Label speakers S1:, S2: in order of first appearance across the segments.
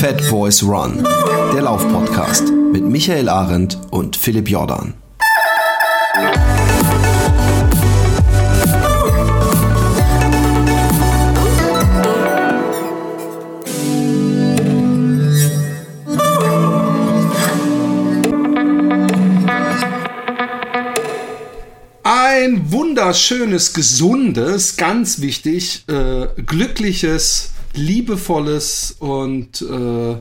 S1: Fat Boys Run, der Laufpodcast mit Michael Arendt und Philipp Jordan.
S2: Ein wunderschönes, gesundes, ganz wichtig, äh, glückliches, liebevolles und äh,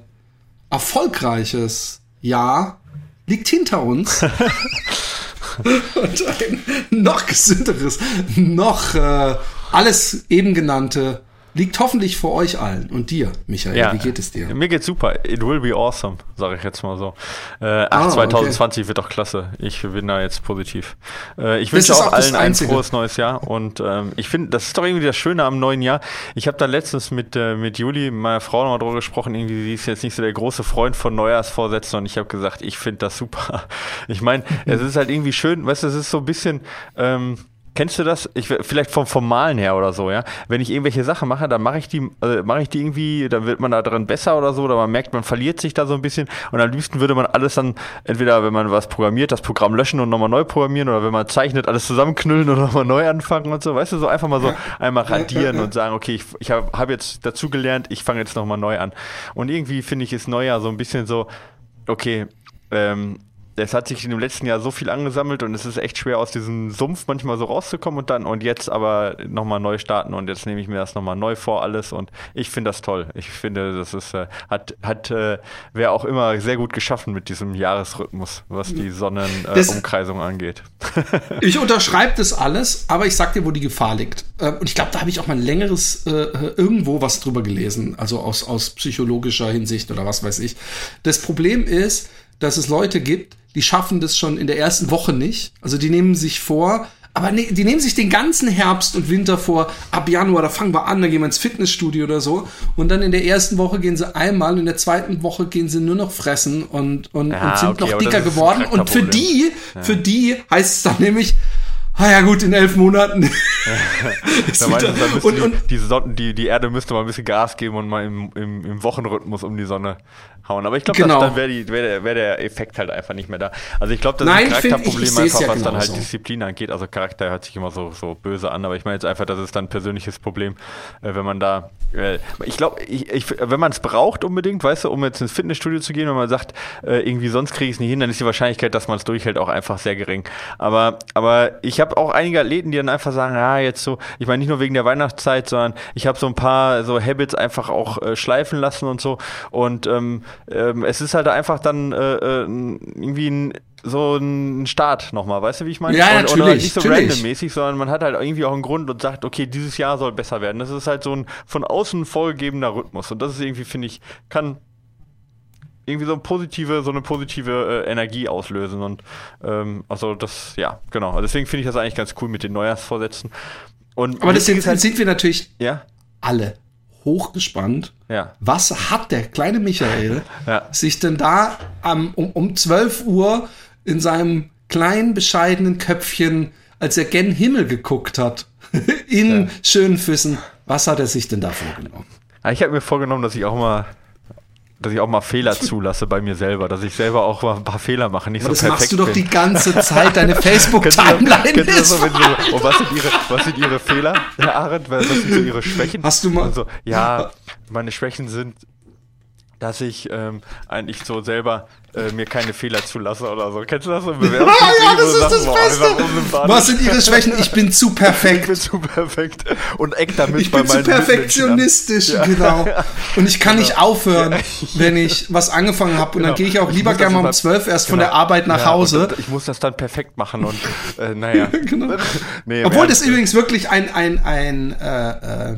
S2: erfolgreiches Jahr liegt hinter uns. und ein noch gesünderes, noch äh, alles eben genannte liegt hoffentlich vor euch allen und dir, Michael. Ja, wie geht es dir?
S3: Mir geht's super. It will be awesome, sage ich jetzt mal so. Äh, ach, ah, 2020 okay. wird doch klasse. Ich bin da jetzt positiv. Äh, ich wünsche auch, auch allen ein frohes neues Jahr und ähm, ich finde, das ist doch irgendwie das Schöne am neuen Jahr. Ich habe da letztens mit, äh, mit Juli, meiner Frau, nochmal drüber gesprochen. Irgendwie, sie ist jetzt nicht so der große Freund von Neujahrsvorsätzen und ich habe gesagt, ich finde das super. Ich meine, es ist halt irgendwie schön, weißt du, es ist so ein bisschen. Ähm, Kennst du das? Ich, vielleicht vom Formalen her oder so, ja. Wenn ich irgendwelche Sachen mache, dann mache ich die, also mache ich die irgendwie, dann wird man da drin besser oder so, oder man merkt, man verliert sich da so ein bisschen. Und am liebsten würde man alles dann, entweder wenn man was programmiert, das Programm löschen und nochmal neu programmieren, oder wenn man zeichnet, alles zusammenknüllen und nochmal neu anfangen und so. Weißt du, so einfach mal so einmal radieren und sagen, okay, ich, ich habe hab jetzt dazugelernt, ich fange jetzt nochmal neu an. Und irgendwie finde ich, ist Neujahr so ein bisschen so, okay, ähm, es hat sich in dem letzten Jahr so viel angesammelt und es ist echt schwer aus diesem Sumpf manchmal so rauszukommen und dann und jetzt aber nochmal neu starten und jetzt nehme ich mir das nochmal neu vor alles und ich finde das toll. Ich finde, das ist, äh, hat, hat äh, wer auch immer sehr gut geschaffen mit diesem Jahresrhythmus, was die Sonnenumkreisung äh, angeht.
S2: ich unterschreibe das alles, aber ich sag dir, wo die Gefahr liegt. Äh, und ich glaube, da habe ich auch mal ein längeres äh, irgendwo was drüber gelesen, also aus, aus psychologischer Hinsicht oder was weiß ich. Das Problem ist, dass es Leute gibt, die schaffen das schon in der ersten Woche nicht. Also die nehmen sich vor, aber ne, die nehmen sich den ganzen Herbst und Winter vor. Ab Januar, da fangen wir an, da gehen wir ins Fitnessstudio oder so. Und dann in der ersten Woche gehen sie einmal, in der zweiten Woche gehen sie nur noch fressen und, und, ja, und sind okay, noch dicker geworden. Und für die, ja. für die heißt es dann nämlich, ah ja gut, in elf Monaten.
S3: da wieder, und, und, die, die, die, die Erde müsste mal ein bisschen Gas geben und mal im, im, im Wochenrhythmus um die Sonne hauen. Aber ich glaube, genau. dann wäre wär wär der Effekt halt einfach nicht mehr da. Also ich glaube, das Nein, ist ein Charakterproblem einfach, ja was dann halt so. Disziplin angeht. Also Charakter hört sich immer so, so böse an, aber ich meine jetzt einfach, das ist dann ein persönliches Problem, äh, wenn man da, äh, ich glaube, wenn man es braucht unbedingt, weißt du, um jetzt ins Fitnessstudio zu gehen, wenn man sagt, äh, irgendwie sonst kriege ich es nicht hin, dann ist die Wahrscheinlichkeit, dass man es durchhält, auch einfach sehr gering. Aber, aber ich habe auch einige Athleten, die dann einfach sagen, ja, jetzt so, ich meine nicht nur wegen der Weihnachtszeit, sondern ich habe so ein paar so Habits einfach auch äh, schleifen lassen und so und ähm, ähm, es ist halt einfach dann äh, äh irgendwie ein so ein Start nochmal, weißt du, wie ich meine?
S2: Ja, und, natürlich. Oder
S3: nicht so randommäßig, sondern man hat halt irgendwie auch einen Grund und sagt, okay, dieses Jahr soll besser werden. Das ist halt so ein von außen vorgegebener Rhythmus. Und das ist irgendwie, finde ich, kann irgendwie so eine positive, so eine positive äh, Energie auslösen. Und ähm, also das, ja, genau. Also deswegen finde ich das eigentlich ganz cool mit den Neujahrsvorsätzen. Und
S2: Aber deswegen halt, sind wir natürlich
S3: ja?
S2: alle hochgespannt.
S3: Ja.
S2: Was hat der kleine Michael ja. sich denn da um, um 12 Uhr in seinem kleinen, bescheidenen Köpfchen, als er gen Himmel geguckt hat, in ja. Schönfüssen, was hat er sich denn da vorgenommen?
S3: Ich habe mir vorgenommen, dass ich auch mal dass ich auch mal Fehler zulasse bei mir selber, dass ich selber auch mal ein paar Fehler mache. Nicht
S2: Aber
S3: so
S2: das machst du doch die ganze Zeit, deine Facebook-Timeline ist so,
S3: so, Und was sind, ihre, was sind ihre Fehler, Herr Arendt? Was sind so ihre Schwächen?
S2: Hast du mal...
S3: Also, ja, meine Schwächen sind dass ich ähm, eigentlich so selber äh, mir keine Fehler zulasse oder so. Kennst du das so?
S2: ja, ja, das ist das Beste. Was sind ihre Schwächen? Ich bin zu perfekt.
S3: Ich bin zu perfekt. Und eck damit
S2: Ich bin zu perfektionistisch, ja. genau. Und ich kann genau. nicht aufhören, wenn ich was angefangen habe. Und genau. dann gehe ich auch lieber gerne mal um zwölf erst genau. von der Arbeit nach Hause.
S3: ich muss das dann perfekt machen und äh, naja.
S2: genau. nee, Obwohl das übrigens wirklich ein, ein, ein äh, äh,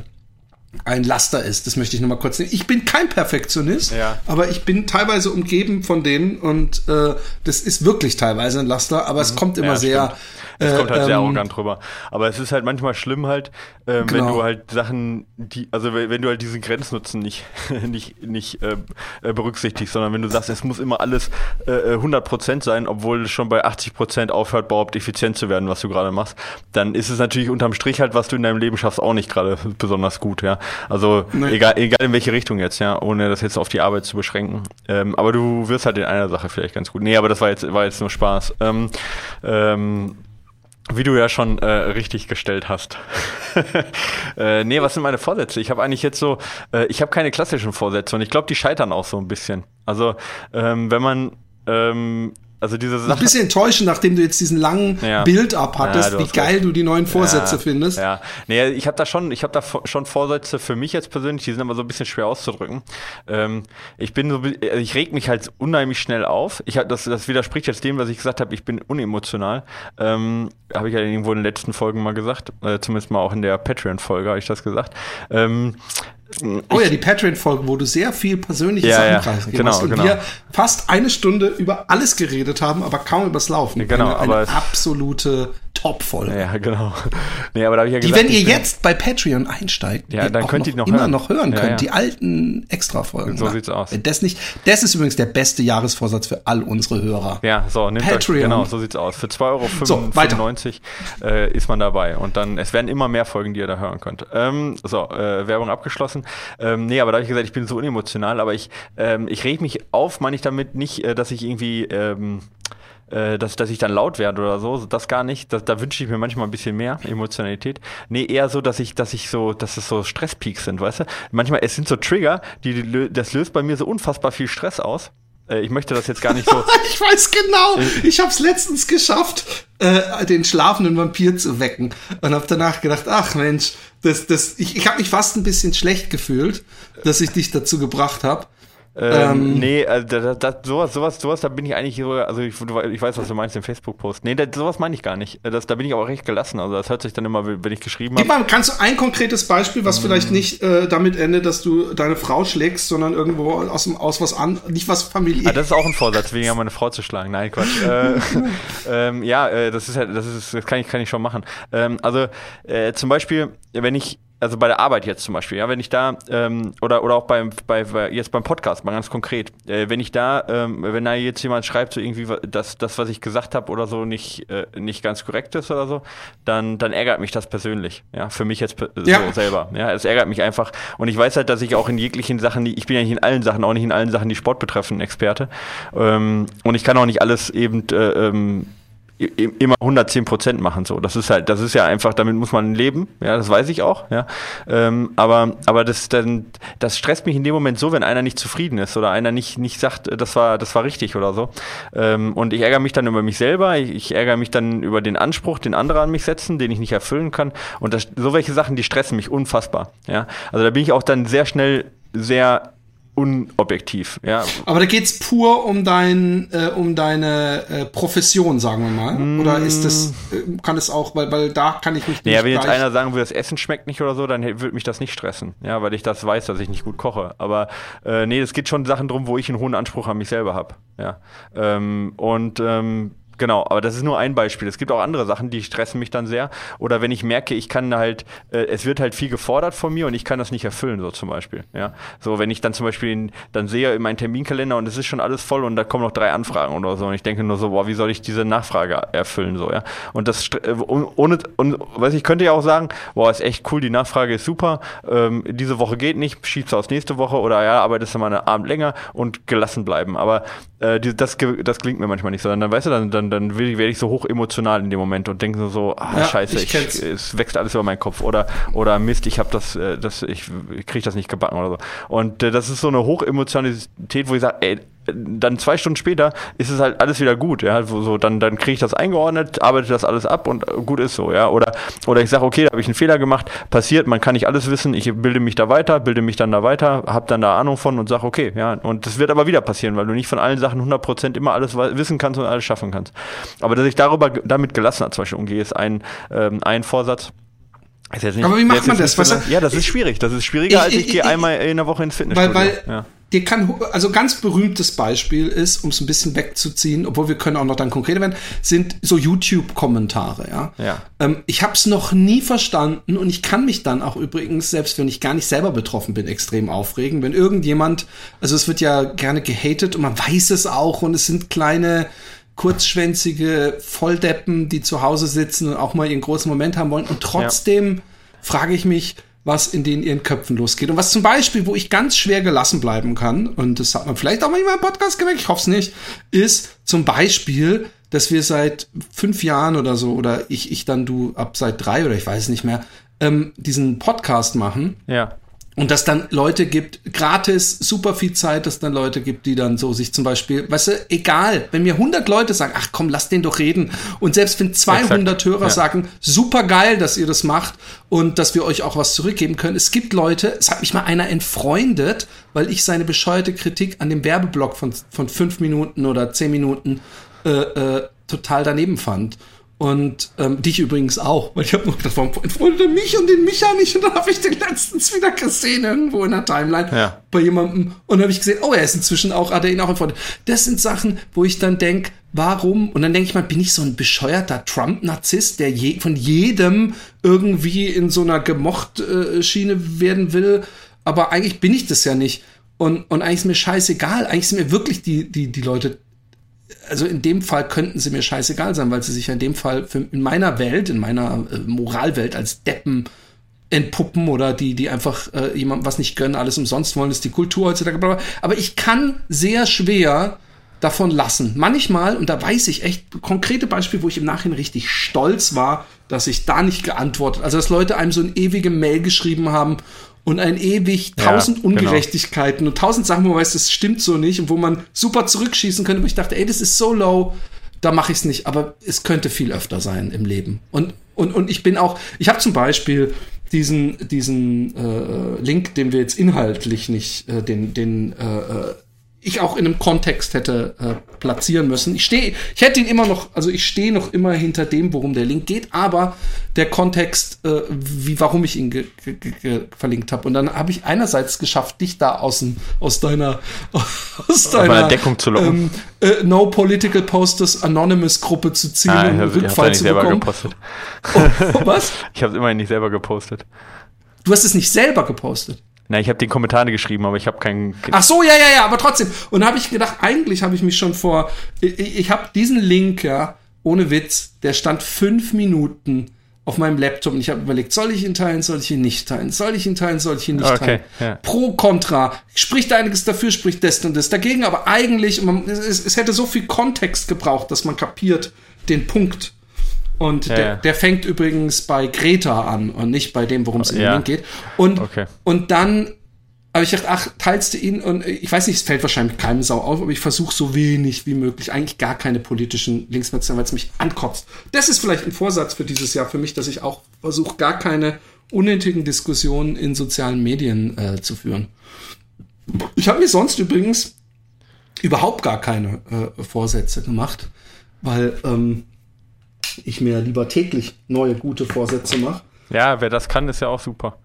S2: ein Laster ist. Das möchte ich nochmal kurz nehmen. Ich bin kein Perfektionist,
S3: ja.
S2: aber ich bin teilweise umgeben von denen und äh, das ist wirklich teilweise ein Laster, aber es mhm. kommt immer ja, sehr.
S3: Stimmt. Es kommt halt äh, sehr ähm, arrogant drüber. Aber es ist halt manchmal schlimm halt, äh, genau. wenn du halt Sachen, die, also wenn du halt diesen Grenznutzen nicht, nicht, nicht äh, äh, berücksichtigst, sondern wenn du sagst, es muss immer alles äh, 100% äh, sein, obwohl es schon bei 80% aufhört, überhaupt effizient zu werden, was du gerade machst, dann ist es natürlich unterm Strich halt, was du in deinem Leben schaffst, auch nicht gerade besonders gut, ja. Also nee. egal, egal in welche Richtung jetzt, ja, ohne das jetzt auf die Arbeit zu beschränken. Ähm, aber du wirst halt in einer Sache vielleicht ganz gut. Nee, aber das war jetzt, war jetzt nur Spaß. Ähm, ähm, wie du ja schon äh, richtig gestellt hast. äh, nee, was sind meine Vorsätze? Ich habe eigentlich jetzt so, äh, ich habe keine klassischen Vorsätze und ich glaube, die scheitern auch so ein bisschen. Also, ähm, wenn man ähm, also diese Sache.
S2: Ein bisschen enttäuschend, nachdem du jetzt diesen langen ja. Build-up hattest, ja, wie geil recht. du die neuen Vorsätze
S3: ja,
S2: findest.
S3: Ja, nee, ich habe da schon, ich habe da schon Vorsätze für mich jetzt persönlich, die sind aber so ein bisschen schwer auszudrücken. Ähm, ich bin so, also ich reg mich halt unheimlich schnell auf. Ich hab, das, das widerspricht jetzt dem, was ich gesagt habe, ich bin unemotional. Ähm, habe ich ja irgendwo in den letzten Folgen mal gesagt, äh, zumindest mal auch in der Patreon-Folge habe ich das gesagt. Ähm,
S2: Oh ja, die Patreon-Folge, wo du sehr viel persönliche ja, Sachen ja, preisgegeben genau, hast und genau. wir fast eine Stunde über alles geredet haben, aber kaum übers Laufen.
S3: Genau,
S2: eine, eine absolute Top-Folge.
S3: Ja, genau. Nee, aber da ich ja
S2: gesagt, die, wenn ihr jetzt bei Patreon einsteigt,
S3: ja, dann könnt
S2: ihr
S3: noch
S2: immer hören. noch hören könnt, ja, ja. die alten Extra-Folgen.
S3: So sieht's aus.
S2: Das nicht, das ist übrigens der beste Jahresvorsatz für all unsere Hörer.
S3: Ja, so,
S2: nimmt Patreon. Euch,
S3: genau, so sieht's aus. Für 2,95 Euro äh, ist man dabei und dann, es werden immer mehr Folgen, die ihr da hören könnt. Ähm, so, äh, Werbung abgeschlossen. Ähm, nee, aber da habe ich gesagt, ich bin so unemotional, aber ich, ähm, ich reg mich auf, meine ich damit nicht, äh, dass ich irgendwie, ähm, äh, dass, dass ich dann laut werde oder so, das gar nicht. Das, da wünsche ich mir manchmal ein bisschen mehr Emotionalität. Nee, eher so, dass ich, dass ich so, dass es so Stresspeaks sind, weißt du? Manchmal, es sind so Trigger, die, die das löst bei mir so unfassbar viel Stress aus. Äh, ich möchte das jetzt gar nicht so.
S2: ich weiß genau. Ich habe es letztens geschafft, äh, den schlafenden Vampir zu wecken und habe danach gedacht, ach Mensch, das, das, ich, ich habe mich fast ein bisschen schlecht gefühlt, dass ich dich dazu gebracht habe.
S3: Ähm, ähm, nee, also das, das, sowas, sowas, sowas, da bin ich eigentlich so, also ich, ich weiß, was du meinst, den Facebook-Post. Nee, das, sowas meine ich gar nicht. Das, da bin ich auch recht gelassen. Also das hört sich dann immer, wenn ich geschrieben habe.
S2: Gib mal, kannst du ein konkretes Beispiel, was mm. vielleicht nicht äh, damit endet, dass du deine Frau schlägst, sondern irgendwo aus, aus was an, nicht was Familie.
S3: Ah, das ist auch ein Vorsatz, wegen meine Frau zu schlagen. Nein, Quatsch. äh, ähm, ja, äh, das ist halt, das ist, das kann ich, kann ich schon machen. Ähm, also äh, zum Beispiel, wenn ich also bei der Arbeit jetzt zum Beispiel, ja, wenn ich da, ähm, oder, oder auch beim, bei, jetzt beim Podcast, mal ganz konkret, äh, wenn ich da, ähm, wenn da jetzt jemand schreibt, so irgendwie, dass das, was ich gesagt habe oder so, nicht, äh, nicht ganz korrekt ist oder so, dann, dann ärgert mich das persönlich, ja, für mich jetzt ja. so selber, ja, es ärgert mich einfach. Und ich weiß halt, dass ich auch in jeglichen Sachen, die, ich bin ja nicht in allen Sachen, auch nicht in allen Sachen, die Sport betreffen, Experte. Ähm, und ich kann auch nicht alles eben, äh, ähm, immer 110 Prozent machen so. Das ist halt, das ist ja einfach, damit muss man leben. Ja, das weiß ich auch. Ja, ähm, aber aber das dann, das stresst mich in dem Moment so, wenn einer nicht zufrieden ist oder einer nicht nicht sagt, das war das war richtig oder so. Ähm, und ich ärgere mich dann über mich selber. Ich, ich, ärgere mich dann über den Anspruch, den andere an mich setzen, den ich nicht erfüllen kann. Und das, so welche Sachen, die stressen mich unfassbar. Ja, also da bin ich auch dann sehr schnell sehr unobjektiv. Ja.
S2: Aber da geht es pur um dein, äh, um deine äh, Profession, sagen wir mal. Mm. Oder ist das, äh, kann es auch, weil, weil da kann ich mich
S3: nicht. Ja, wenn jetzt einer sagen würde, das Essen schmeckt nicht oder so, dann würde mich das nicht stressen. Ja, weil ich das weiß, dass ich nicht gut koche. Aber äh, nee, es geht schon Sachen drum, wo ich einen hohen Anspruch an mich selber habe. Ja. Ähm, und ähm, Genau, aber das ist nur ein Beispiel. Es gibt auch andere Sachen, die stressen mich dann sehr. Oder wenn ich merke, ich kann halt, äh, es wird halt viel gefordert von mir und ich kann das nicht erfüllen, so zum Beispiel. Ja, so wenn ich dann zum Beispiel in, dann sehe in meinen Terminkalender und es ist schon alles voll und da kommen noch drei Anfragen oder so und ich denke nur so, boah, wie soll ich diese Nachfrage erfüllen, so ja. Und das äh, ohne und weiß ich könnte ja auch sagen, boah, ist echt cool, die Nachfrage ist super, ähm, diese Woche geht nicht, schiebst du aus nächste Woche oder ja, arbeitest du mal einen Abend länger und gelassen bleiben. Aber äh, das, das klingt mir manchmal nicht so. Dann weißt du, dann, dann dann werde ich so hoch emotional in dem Moment und denke so, ah, ja, scheiße, ich, ich es wächst alles über meinen Kopf oder oder Mist, ich habe das, äh, das, ich, ich kriege das nicht gebacken oder so. Und äh, das ist so eine Hochemotionalität, wo ich sage, ey, dann zwei Stunden später ist es halt alles wieder gut, ja, so, dann, dann kriege ich das eingeordnet, arbeite das alles ab und gut ist so, ja, oder, oder ich sage, okay, da habe ich einen Fehler gemacht, passiert, man kann nicht alles wissen, ich bilde mich da weiter, bilde mich dann da weiter, habe dann da Ahnung von und sage, okay, ja, und das wird aber wieder passieren, weil du nicht von allen Sachen 100% immer alles wissen kannst und alles schaffen kannst. Aber dass ich darüber, damit gelassen zum Beispiel umgehe, ist ein, ähm, ein Vorsatz,
S2: aber wie macht man das?
S3: Was, ja, das ist schwierig. Das ist schwieriger, ich, als ich, ich gehe einmal in der Woche ins Fitnessstudio.
S2: Weil, weil ja dir kann, also ganz berühmtes Beispiel ist, um es ein bisschen wegzuziehen, obwohl wir können auch noch dann konkreter werden, sind so YouTube-Kommentare, ja.
S3: ja.
S2: Ähm, ich habe es noch nie verstanden und ich kann mich dann auch übrigens, selbst wenn ich gar nicht selber betroffen bin, extrem aufregen, wenn irgendjemand, also es wird ja gerne gehatet und man weiß es auch und es sind kleine kurzschwänzige Volldeppen, die zu Hause sitzen und auch mal ihren großen Moment haben wollen und trotzdem ja. frage ich mich, was in den ihren Köpfen losgeht. Und was zum Beispiel, wo ich ganz schwer gelassen bleiben kann, und das hat man vielleicht auch manchmal im Podcast gemerkt, ich hoffe es nicht, ist zum Beispiel, dass wir seit fünf Jahren oder so, oder ich, ich dann du ab seit drei oder ich weiß es nicht mehr, ähm, diesen Podcast machen.
S3: Ja.
S2: Und dass dann Leute gibt, gratis, super viel Zeit, dass dann Leute gibt, die dann so sich zum Beispiel, weißt du, egal, wenn mir 100 Leute sagen, ach komm, lass den doch reden. Und selbst wenn 200 Exakt. Hörer ja. sagen, super geil, dass ihr das macht und dass wir euch auch was zurückgeben können. Es gibt Leute, es hat mich mal einer entfreundet, weil ich seine bescheuerte Kritik an dem Werbeblock von, von fünf Minuten oder zehn Minuten äh, äh, total daneben fand. Und ähm, dich übrigens auch, weil ich habe noch gedacht, warum entfreundet mich und den Micha nicht? Und dann habe ich den letztens wieder gesehen irgendwo in der Timeline
S3: ja.
S2: bei jemandem. Und dann habe ich gesehen, oh, er ist inzwischen auch, hat er ihn auch entfreundet. Das sind Sachen, wo ich dann denk, warum? Und dann denke ich mal, bin ich so ein bescheuerter Trump-Narzisst, der je, von jedem irgendwie in so einer gemocht äh, Schiene werden will? Aber eigentlich bin ich das ja nicht. Und, und eigentlich ist mir scheißegal. Eigentlich sind mir wirklich die, die, die Leute also in dem Fall könnten sie mir scheißegal sein, weil sie sich in dem Fall für, in meiner Welt, in meiner äh, Moralwelt als Deppen entpuppen oder die, die einfach äh, jemandem was nicht gönnen, alles umsonst wollen, ist die Kultur heutzutage. Aber ich kann sehr schwer davon lassen. Manchmal, und da weiß ich echt konkrete Beispiele, wo ich im Nachhinein richtig stolz war, dass ich da nicht geantwortet, also dass Leute einem so ein ewige Mail geschrieben haben und ein ewig tausend ja, genau. Ungerechtigkeiten genau. und tausend Sachen, wo man weiß, das stimmt so nicht und wo man super zurückschießen könnte, wo ich dachte, ey, das ist so low, da mache ich es nicht, aber es könnte viel öfter sein im Leben. Und, und, und ich bin auch, ich habe zum Beispiel diesen, diesen äh, Link, den wir jetzt inhaltlich nicht, äh, den, den äh, äh ich auch in einem Kontext hätte äh, platzieren müssen. Ich stehe, ich hätte ihn immer noch, also ich stehe noch immer hinter dem, worum der Link geht, aber der Kontext, äh, wie warum ich ihn verlinkt habe. Und dann habe ich einerseits geschafft, dich da aus, aus deiner
S3: aus deiner Deckung zu locken.
S2: Ähm, äh, No Political Posters Anonymous Gruppe zu ziehen
S3: ah, und einen Rückfall zu bekommen. Gepostet.
S2: Oh, was?
S3: Ich habe es immerhin nicht selber gepostet.
S2: Du hast es nicht selber gepostet.
S3: Na, ich habe die Kommentare geschrieben, aber ich habe keinen.
S2: Ach so, ja, ja, ja, aber trotzdem. Und da habe ich gedacht, eigentlich habe ich mich schon vor. Ich, ich habe diesen Link, ja, ohne Witz, der stand fünf Minuten auf meinem Laptop und ich habe überlegt, soll ich ihn teilen, soll ich ihn nicht teilen, soll ich ihn teilen, soll ich ihn nicht okay, teilen. Ja. Pro, Contra, spricht einiges dafür, spricht das und das dagegen, aber eigentlich, man, es, es, hätte so viel Kontext gebraucht, dass man kapiert den Punkt. Und ja, der, ja. der, fängt übrigens bei Greta an und nicht bei dem, worum es ja. in geht. Und, okay. und dann aber ich dachte, ach, teilst du ihn? Und ich weiß nicht, es fällt wahrscheinlich keinem Sau auf, aber ich versuche so wenig wie möglich, eigentlich gar keine politischen Links mehr zu haben, weil es mich ankotzt. Das ist vielleicht ein Vorsatz für dieses Jahr für mich, dass ich auch versuche, gar keine unnötigen Diskussionen in sozialen Medien äh, zu führen. Ich habe mir sonst übrigens überhaupt gar keine äh, Vorsätze gemacht, weil ähm, ich mir lieber täglich neue gute Vorsätze mache.
S3: Ja, wer das kann, ist ja auch super.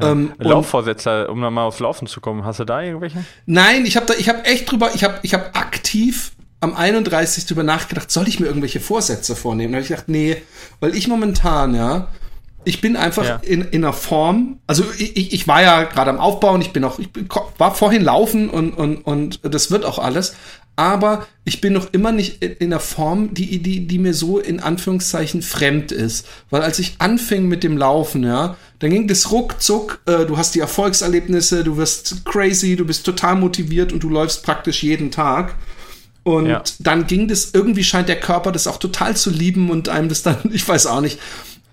S3: Ja. Ähm, Laufvorsätze, um dann mal aufs Laufen zu kommen. Hast du da irgendwelche?
S2: Nein, ich habe da, ich habe echt drüber, ich habe, ich habe aktiv am 31. drüber nachgedacht, soll ich mir irgendwelche Vorsätze vornehmen? Da habe ich gedacht, nee, weil ich momentan, ja, ich bin einfach ja. in, in einer Form, also ich, ich war ja gerade am Aufbauen, ich bin auch, ich war vorhin laufen und, und, und das wird auch alles, aber ich bin noch immer nicht in, in einer Form, die, die, die mir so in Anführungszeichen fremd ist. Weil als ich anfing mit dem Laufen, ja, dann ging das ruckzuck, äh, du hast die Erfolgserlebnisse, du wirst crazy, du bist total motiviert und du läufst praktisch jeden Tag. Und ja. dann ging das, irgendwie scheint der Körper das auch total zu lieben und einem das dann, ich weiß auch nicht.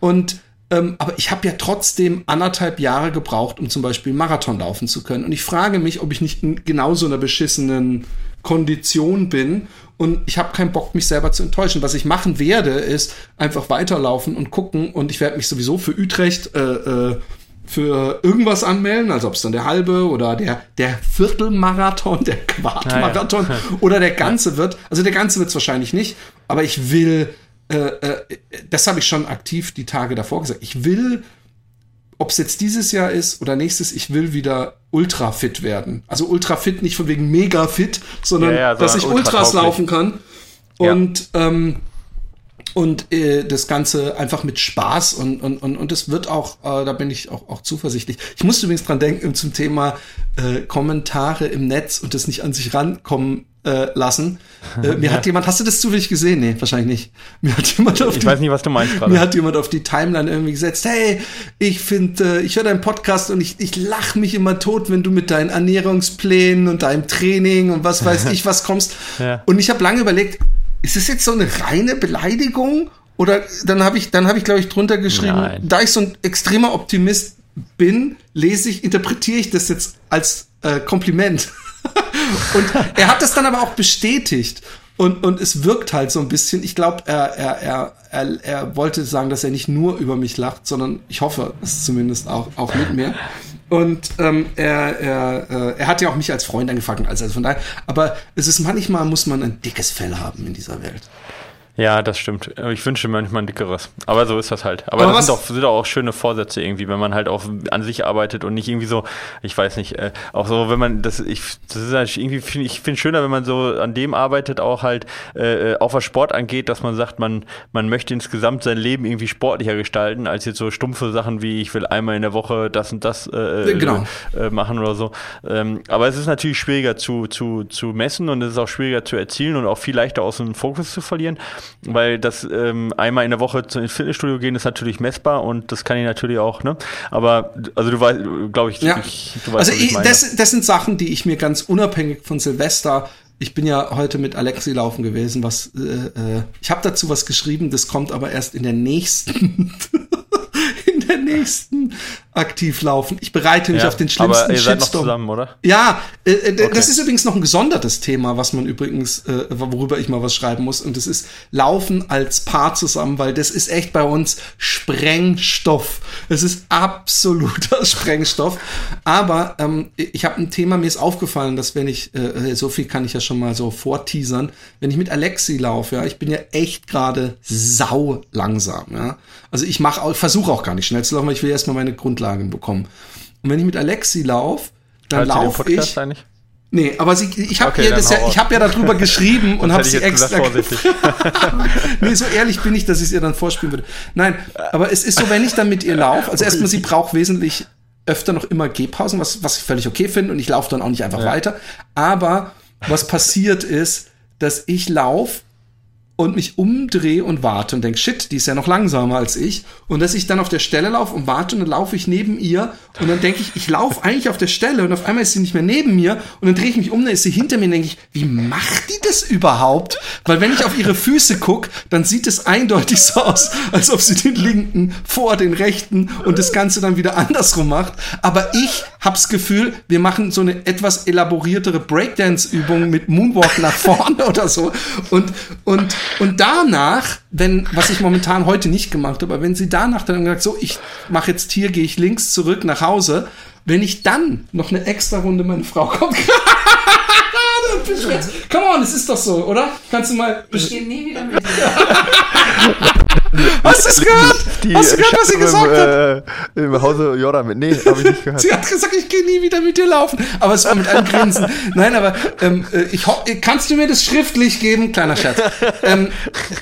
S2: Und ähm, aber ich habe ja trotzdem anderthalb Jahre gebraucht, um zum Beispiel Marathon laufen zu können. Und ich frage mich, ob ich nicht in genau so einer beschissenen Kondition bin und ich habe keinen Bock, mich selber zu enttäuschen. Was ich machen werde, ist einfach weiterlaufen und gucken und ich werde mich sowieso für Utrecht äh, äh, für irgendwas anmelden, also ob es dann der halbe oder der, der Viertelmarathon, der Quartmarathon ja, ja. oder der ganze wird. Also der ganze wird es wahrscheinlich nicht, aber ich will das habe ich schon aktiv die Tage davor gesagt. Ich will, ob es jetzt dieses Jahr ist oder nächstes, ich will wieder ultra fit werden. Also ultra fit nicht von wegen mega fit, sondern ja, ja, dass ich Ultras laufen kann. Und ja. ähm, und äh, das Ganze einfach mit Spaß und und und und es wird auch, äh, da bin ich auch auch zuversichtlich. Ich musste übrigens dran denken zum Thema äh, Kommentare im Netz und das nicht an sich rankommen äh, lassen. Äh, mir ja. hat jemand, hast du das zufällig gesehen? Nee, wahrscheinlich nicht. Mir hat jemand
S3: auf ich die, weiß nicht, was du meinst
S2: gerade. Mir hat jemand auf die Timeline irgendwie gesetzt, hey, ich finde, äh, ich höre deinen Podcast und ich, ich lach mich immer tot, wenn du mit deinen Ernährungsplänen und deinem Training und was weiß ich was kommst. Ja. Und ich habe lange überlegt, ist das jetzt so eine reine Beleidigung? Oder dann habe ich, dann habe ich, glaube ich, drunter geschrieben, Nein. da ich so ein extremer Optimist bin, lese ich, interpretiere ich das jetzt als äh, Kompliment. Und er hat das dann aber auch bestätigt. Und, und es wirkt halt so ein bisschen, ich glaube, er, er, er, er, er wollte sagen, dass er nicht nur über mich lacht, sondern ich hoffe es zumindest auch, auch mit mir. Und ähm, er, er, äh, er hat ja auch mich als Freund angefangen, also von daher, aber es ist manchmal muss man ein dickes Fell haben in dieser Welt.
S3: Ja, das stimmt. Ich wünsche mir manchmal ein dickeres. Aber so ist das halt. Aber, Aber das sind auch, sind auch schöne Vorsätze irgendwie, wenn man halt auch an sich arbeitet und nicht irgendwie so, ich weiß nicht, äh, auch so, wenn man das, ich, das ist halt irgendwie, find, ich finde schöner, wenn man so an dem arbeitet, auch halt, äh, auch was Sport angeht, dass man sagt, man, man möchte insgesamt sein Leben irgendwie sportlicher gestalten, als jetzt so stumpfe Sachen wie, ich will einmal in der Woche das und das äh, genau. äh, machen oder so. Ähm, aber es ist natürlich schwieriger zu, zu, zu messen und es ist auch schwieriger zu erzielen und auch viel leichter aus dem Fokus zu verlieren weil das ähm, einmal in der Woche ins Fitnessstudio gehen ist natürlich messbar und das kann ich natürlich auch, ne? Aber also du weißt, glaube ich,
S2: ja.
S3: ich,
S2: du weißt, also ich, das, das sind Sachen, die ich mir ganz unabhängig von Silvester ich bin ja heute mit Alexi laufen gewesen, was äh, äh, ich habe dazu was geschrieben, das kommt aber erst in der nächsten in der nächsten aktiv laufen. Ich bereite mich ja, auf den schlimmsten aber ihr seid Shitstorm. Noch zusammen, oder? Ja, äh, äh okay. das ist übrigens noch ein gesondertes Thema, was man übrigens, äh, worüber ich mal was schreiben muss. Und das ist Laufen als Paar zusammen, weil das ist echt bei uns Sprengstoff. Es ist absoluter Sprengstoff. Aber ähm, ich habe ein Thema, mir ist aufgefallen, dass wenn ich, äh, so viel kann ich ja schon mal so vorteasern, wenn ich mit Alexi laufe, ja, ich bin ja echt gerade sau langsam, ja. Also ich mache, versuche auch gar nicht schnell zu laufen, weil ich will erstmal meine Grundlage Grundlagen bekommen. Und wenn ich mit Alexi laufe, dann laufe ich. Eigentlich? Nee, aber sie, ich habe okay, ja, ich habe ja darüber geschrieben und habe sie extra. nee, so ehrlich bin ich, dass ich es ihr dann vorspielen würde. Nein, aber es ist so, wenn ich dann mit ihr laufe, also erstmal, sie braucht wesentlich öfter noch immer Gehpausen, was, was ich völlig okay finde und ich laufe dann auch nicht einfach ja. weiter. Aber was passiert ist, dass ich laufe und mich umdrehe und warte und denke, shit, die ist ja noch langsamer als ich. Und dass ich dann auf der Stelle laufe und warte und dann laufe ich neben ihr und dann denke ich, ich laufe eigentlich auf der Stelle und auf einmal ist sie nicht mehr neben mir und dann drehe ich mich um, dann ist sie hinter mir und denke ich, wie macht die das überhaupt? Weil wenn ich auf ihre Füße gucke, dann sieht es eindeutig so aus, als ob sie den linken vor den rechten und das Ganze dann wieder andersrum macht. Aber ich hab's Gefühl, wir machen so eine etwas elaboriertere Breakdance-Übung mit Moonwalk nach vorne oder so und, und und danach, wenn, was ich momentan heute nicht gemacht habe, aber wenn sie danach dann gesagt, so, ich mache jetzt hier, gehe ich links zurück nach Hause, wenn ich dann noch eine extra Runde, meine Frau kommt Come on, es ist doch so, oder? Kannst du mal. Ich gehe nie wieder mit Hast du es gehört? Die Hast du gehört, was sie gesagt im, hat?
S3: Äh, Im Hause Jordan mit. Nee, habe ich nicht gehört.
S2: sie hat gesagt, ich gehe nie wieder mit dir laufen. Aber es war mit einem Grinsen. Nein, aber ähm, äh, ich kannst du mir das schriftlich geben? Kleiner Scherz. Ähm,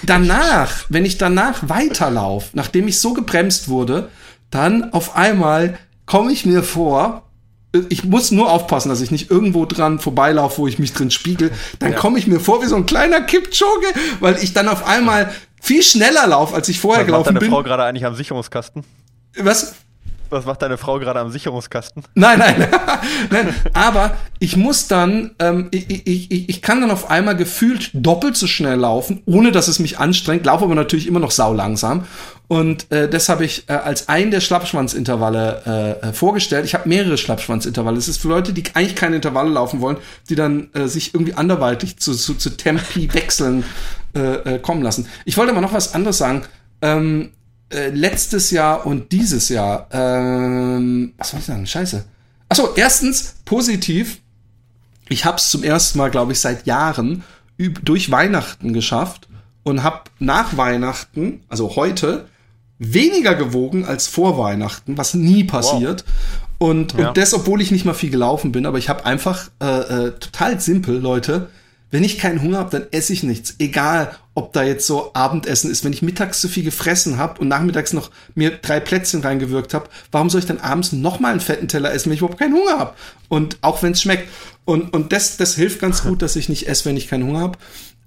S2: danach, wenn ich danach weiterlaufe, nachdem ich so gebremst wurde, dann auf einmal komme ich mir vor, ich muss nur aufpassen, dass ich nicht irgendwo dran vorbeilaufe, wo ich mich drin spiegel. Dann ja. komme ich mir vor wie so ein kleiner Kipchoge, weil ich dann auf einmal viel schneller laufe, als ich vorher Was gelaufen bin. Was
S3: deine Frau gerade eigentlich am Sicherungskasten?
S2: Was?
S3: Was macht deine Frau gerade am Sicherungskasten?
S2: Nein, nein, nein. Aber ich muss dann, ähm, ich, ich, ich, ich kann dann auf einmal gefühlt doppelt so schnell laufen, ohne dass es mich anstrengt, laufe aber natürlich immer noch sau langsam. Und äh, das habe ich äh, als einen der Schlappschwanzintervalle äh, vorgestellt. Ich habe mehrere Schlappschwanzintervalle. Es ist für Leute, die eigentlich keine Intervalle laufen wollen, die dann äh, sich irgendwie anderweitig zu, zu, zu Tempi wechseln äh, äh, kommen lassen. Ich wollte aber noch was anderes sagen. Ähm, äh, letztes Jahr und dieses Jahr, ähm, was soll ich sagen? Scheiße. Achso, erstens positiv. Ich habe es zum ersten Mal, glaube ich, seit Jahren durch Weihnachten geschafft und habe nach Weihnachten, also heute, weniger gewogen als vor Weihnachten, was nie passiert. Wow. Und, ja. und das, obwohl ich nicht mal viel gelaufen bin, aber ich habe einfach äh, äh, total simpel, Leute, wenn ich keinen Hunger habe, dann esse ich nichts. Egal, ob da jetzt so Abendessen ist. Wenn ich mittags zu viel gefressen habe und nachmittags noch mir drei Plätzchen reingewirkt habe, warum soll ich dann abends noch mal einen fetten Teller essen, wenn ich überhaupt keinen Hunger habe? Und auch wenn es schmeckt. Und, und das, das hilft ganz gut, dass ich nicht esse, wenn ich keinen Hunger habe.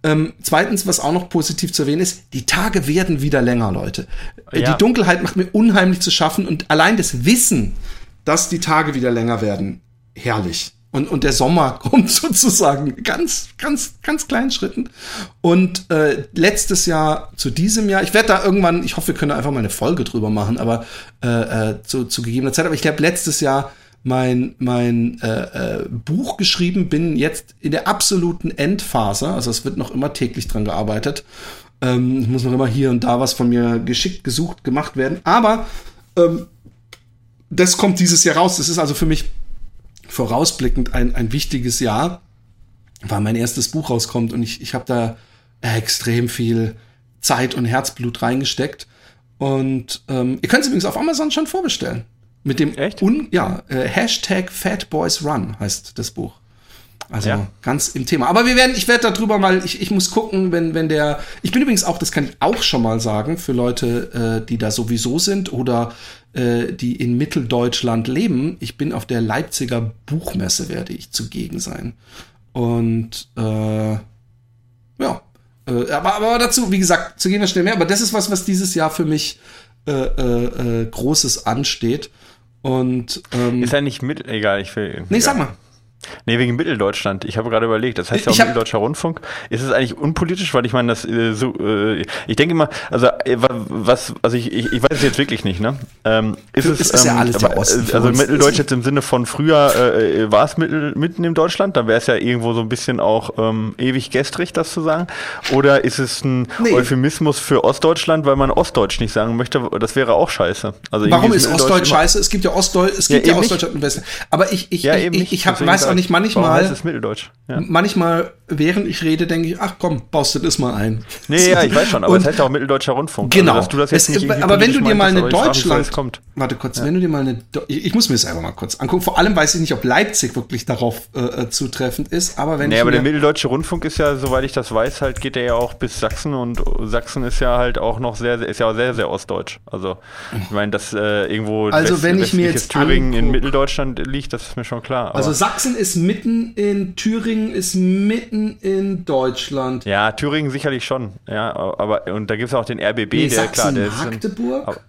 S2: Ähm, zweitens, was auch noch positiv zu erwähnen ist, die Tage werden wieder länger, Leute. Äh, ja. Die Dunkelheit macht mir unheimlich zu schaffen und allein das Wissen, dass die Tage wieder länger werden, herrlich. Und, und der Sommer kommt sozusagen ganz, ganz, ganz kleinen Schritten. Und äh, letztes Jahr zu diesem Jahr, ich werde da irgendwann, ich hoffe, wir können einfach mal eine Folge drüber machen, aber äh, äh, zu, zu gegebener Zeit. Aber ich habe letztes Jahr mein, mein äh, äh, Buch geschrieben, bin jetzt in der absoluten Endphase. Also es wird noch immer täglich dran gearbeitet. Ähm, muss noch immer hier und da was von mir geschickt, gesucht, gemacht werden. Aber ähm, das kommt dieses Jahr raus. Das ist also für mich vorausblickend ein, ein wichtiges Jahr, weil mein erstes Buch rauskommt und ich, ich habe da extrem viel Zeit und Herzblut reingesteckt. Und ähm, ihr könnt es übrigens auf Amazon schon vorbestellen. Mit dem
S3: Echt?
S2: Un, ja, äh, Hashtag Fat Boys Run heißt das Buch. Also ja. ganz im Thema. Aber wir werden, ich werde darüber mal, ich, ich muss gucken, wenn, wenn der. Ich bin übrigens auch, das kann ich auch schon mal sagen, für Leute, äh, die da sowieso sind oder äh, die in Mitteldeutschland leben. Ich bin auf der Leipziger Buchmesse, werde ich zugegen sein. Und äh, ja. Äh, aber, aber dazu, wie gesagt, zu gehen wir schnell mehr. Aber das ist was, was dieses Jahr für mich äh, äh, äh, Großes ansteht. Und ähm,
S3: ist ja nicht mit, egal, ich will.
S2: Nee, sag mal.
S3: Nee, wegen Mitteldeutschland. Ich habe gerade überlegt, das heißt ja auch Mitteldeutscher Rundfunk. Ist es eigentlich unpolitisch, weil ich meine, das äh, so, äh, ich denke immer, also äh, was, also ich, ich, ich weiß es jetzt wirklich nicht, ne? Ähm, ist es,
S2: ist ähm, ja alles der Osten
S3: also Mitteldeutsch jetzt im Sinne von früher äh, war es mittel, mitten in Deutschland, da wäre es ja irgendwo so ein bisschen auch ähm, ewig gestrig, das zu sagen. Oder ist es ein nee. Euphemismus für Ostdeutschland, weil man Ostdeutsch nicht sagen möchte? Das wäre auch scheiße.
S2: Also Warum ist Ostdeutsch scheiße? Es gibt ja Ostdeutsch, es gibt ja, ja Ostdeutschland im Westen. Aber ich, ich, ja, ich, ich, ich hab, weiß auch nicht manchmal.
S3: Das ist Mitteldeutsch.
S2: Ja. Manchmal, während ich rede, denke ich, ach komm, baust du das mal ein.
S3: Nee, ja, ich weiß schon, aber es heißt ja auch Mitteldeutscher Rundfunk.
S2: Genau. Also, das es, aber wenn du dir mal eine Deutschland. Kommt. Warte kurz, ja. wenn du dir mal eine. Ich, ich, muss mir das einfach mal kurz angucken. Vor allem weiß ich nicht, ob Leipzig wirklich darauf äh, äh zutreffend ist, aber wenn
S3: nee, aber der Mitteldeutsche Rundfunk ist ja, soweit ich das weiß, halt geht der ja auch bis Sachsen und Sachsen ist ja halt auch noch sehr, ist ja auch sehr, sehr ostdeutsch. Also, ich meine, dass äh, irgendwo
S2: also, West, wenn ich mir jetzt
S3: Thüringen anguck, in Mitteldeutschland liegt, das ist mir schon klar.
S2: also Sachsen ist mitten in Thüringen ist mitten in Deutschland.
S3: Ja, Thüringen sicherlich schon. Ja, aber und da gibt es auch den RBB, nee, der
S2: Sachsen, klar, der ist. Magdeburg,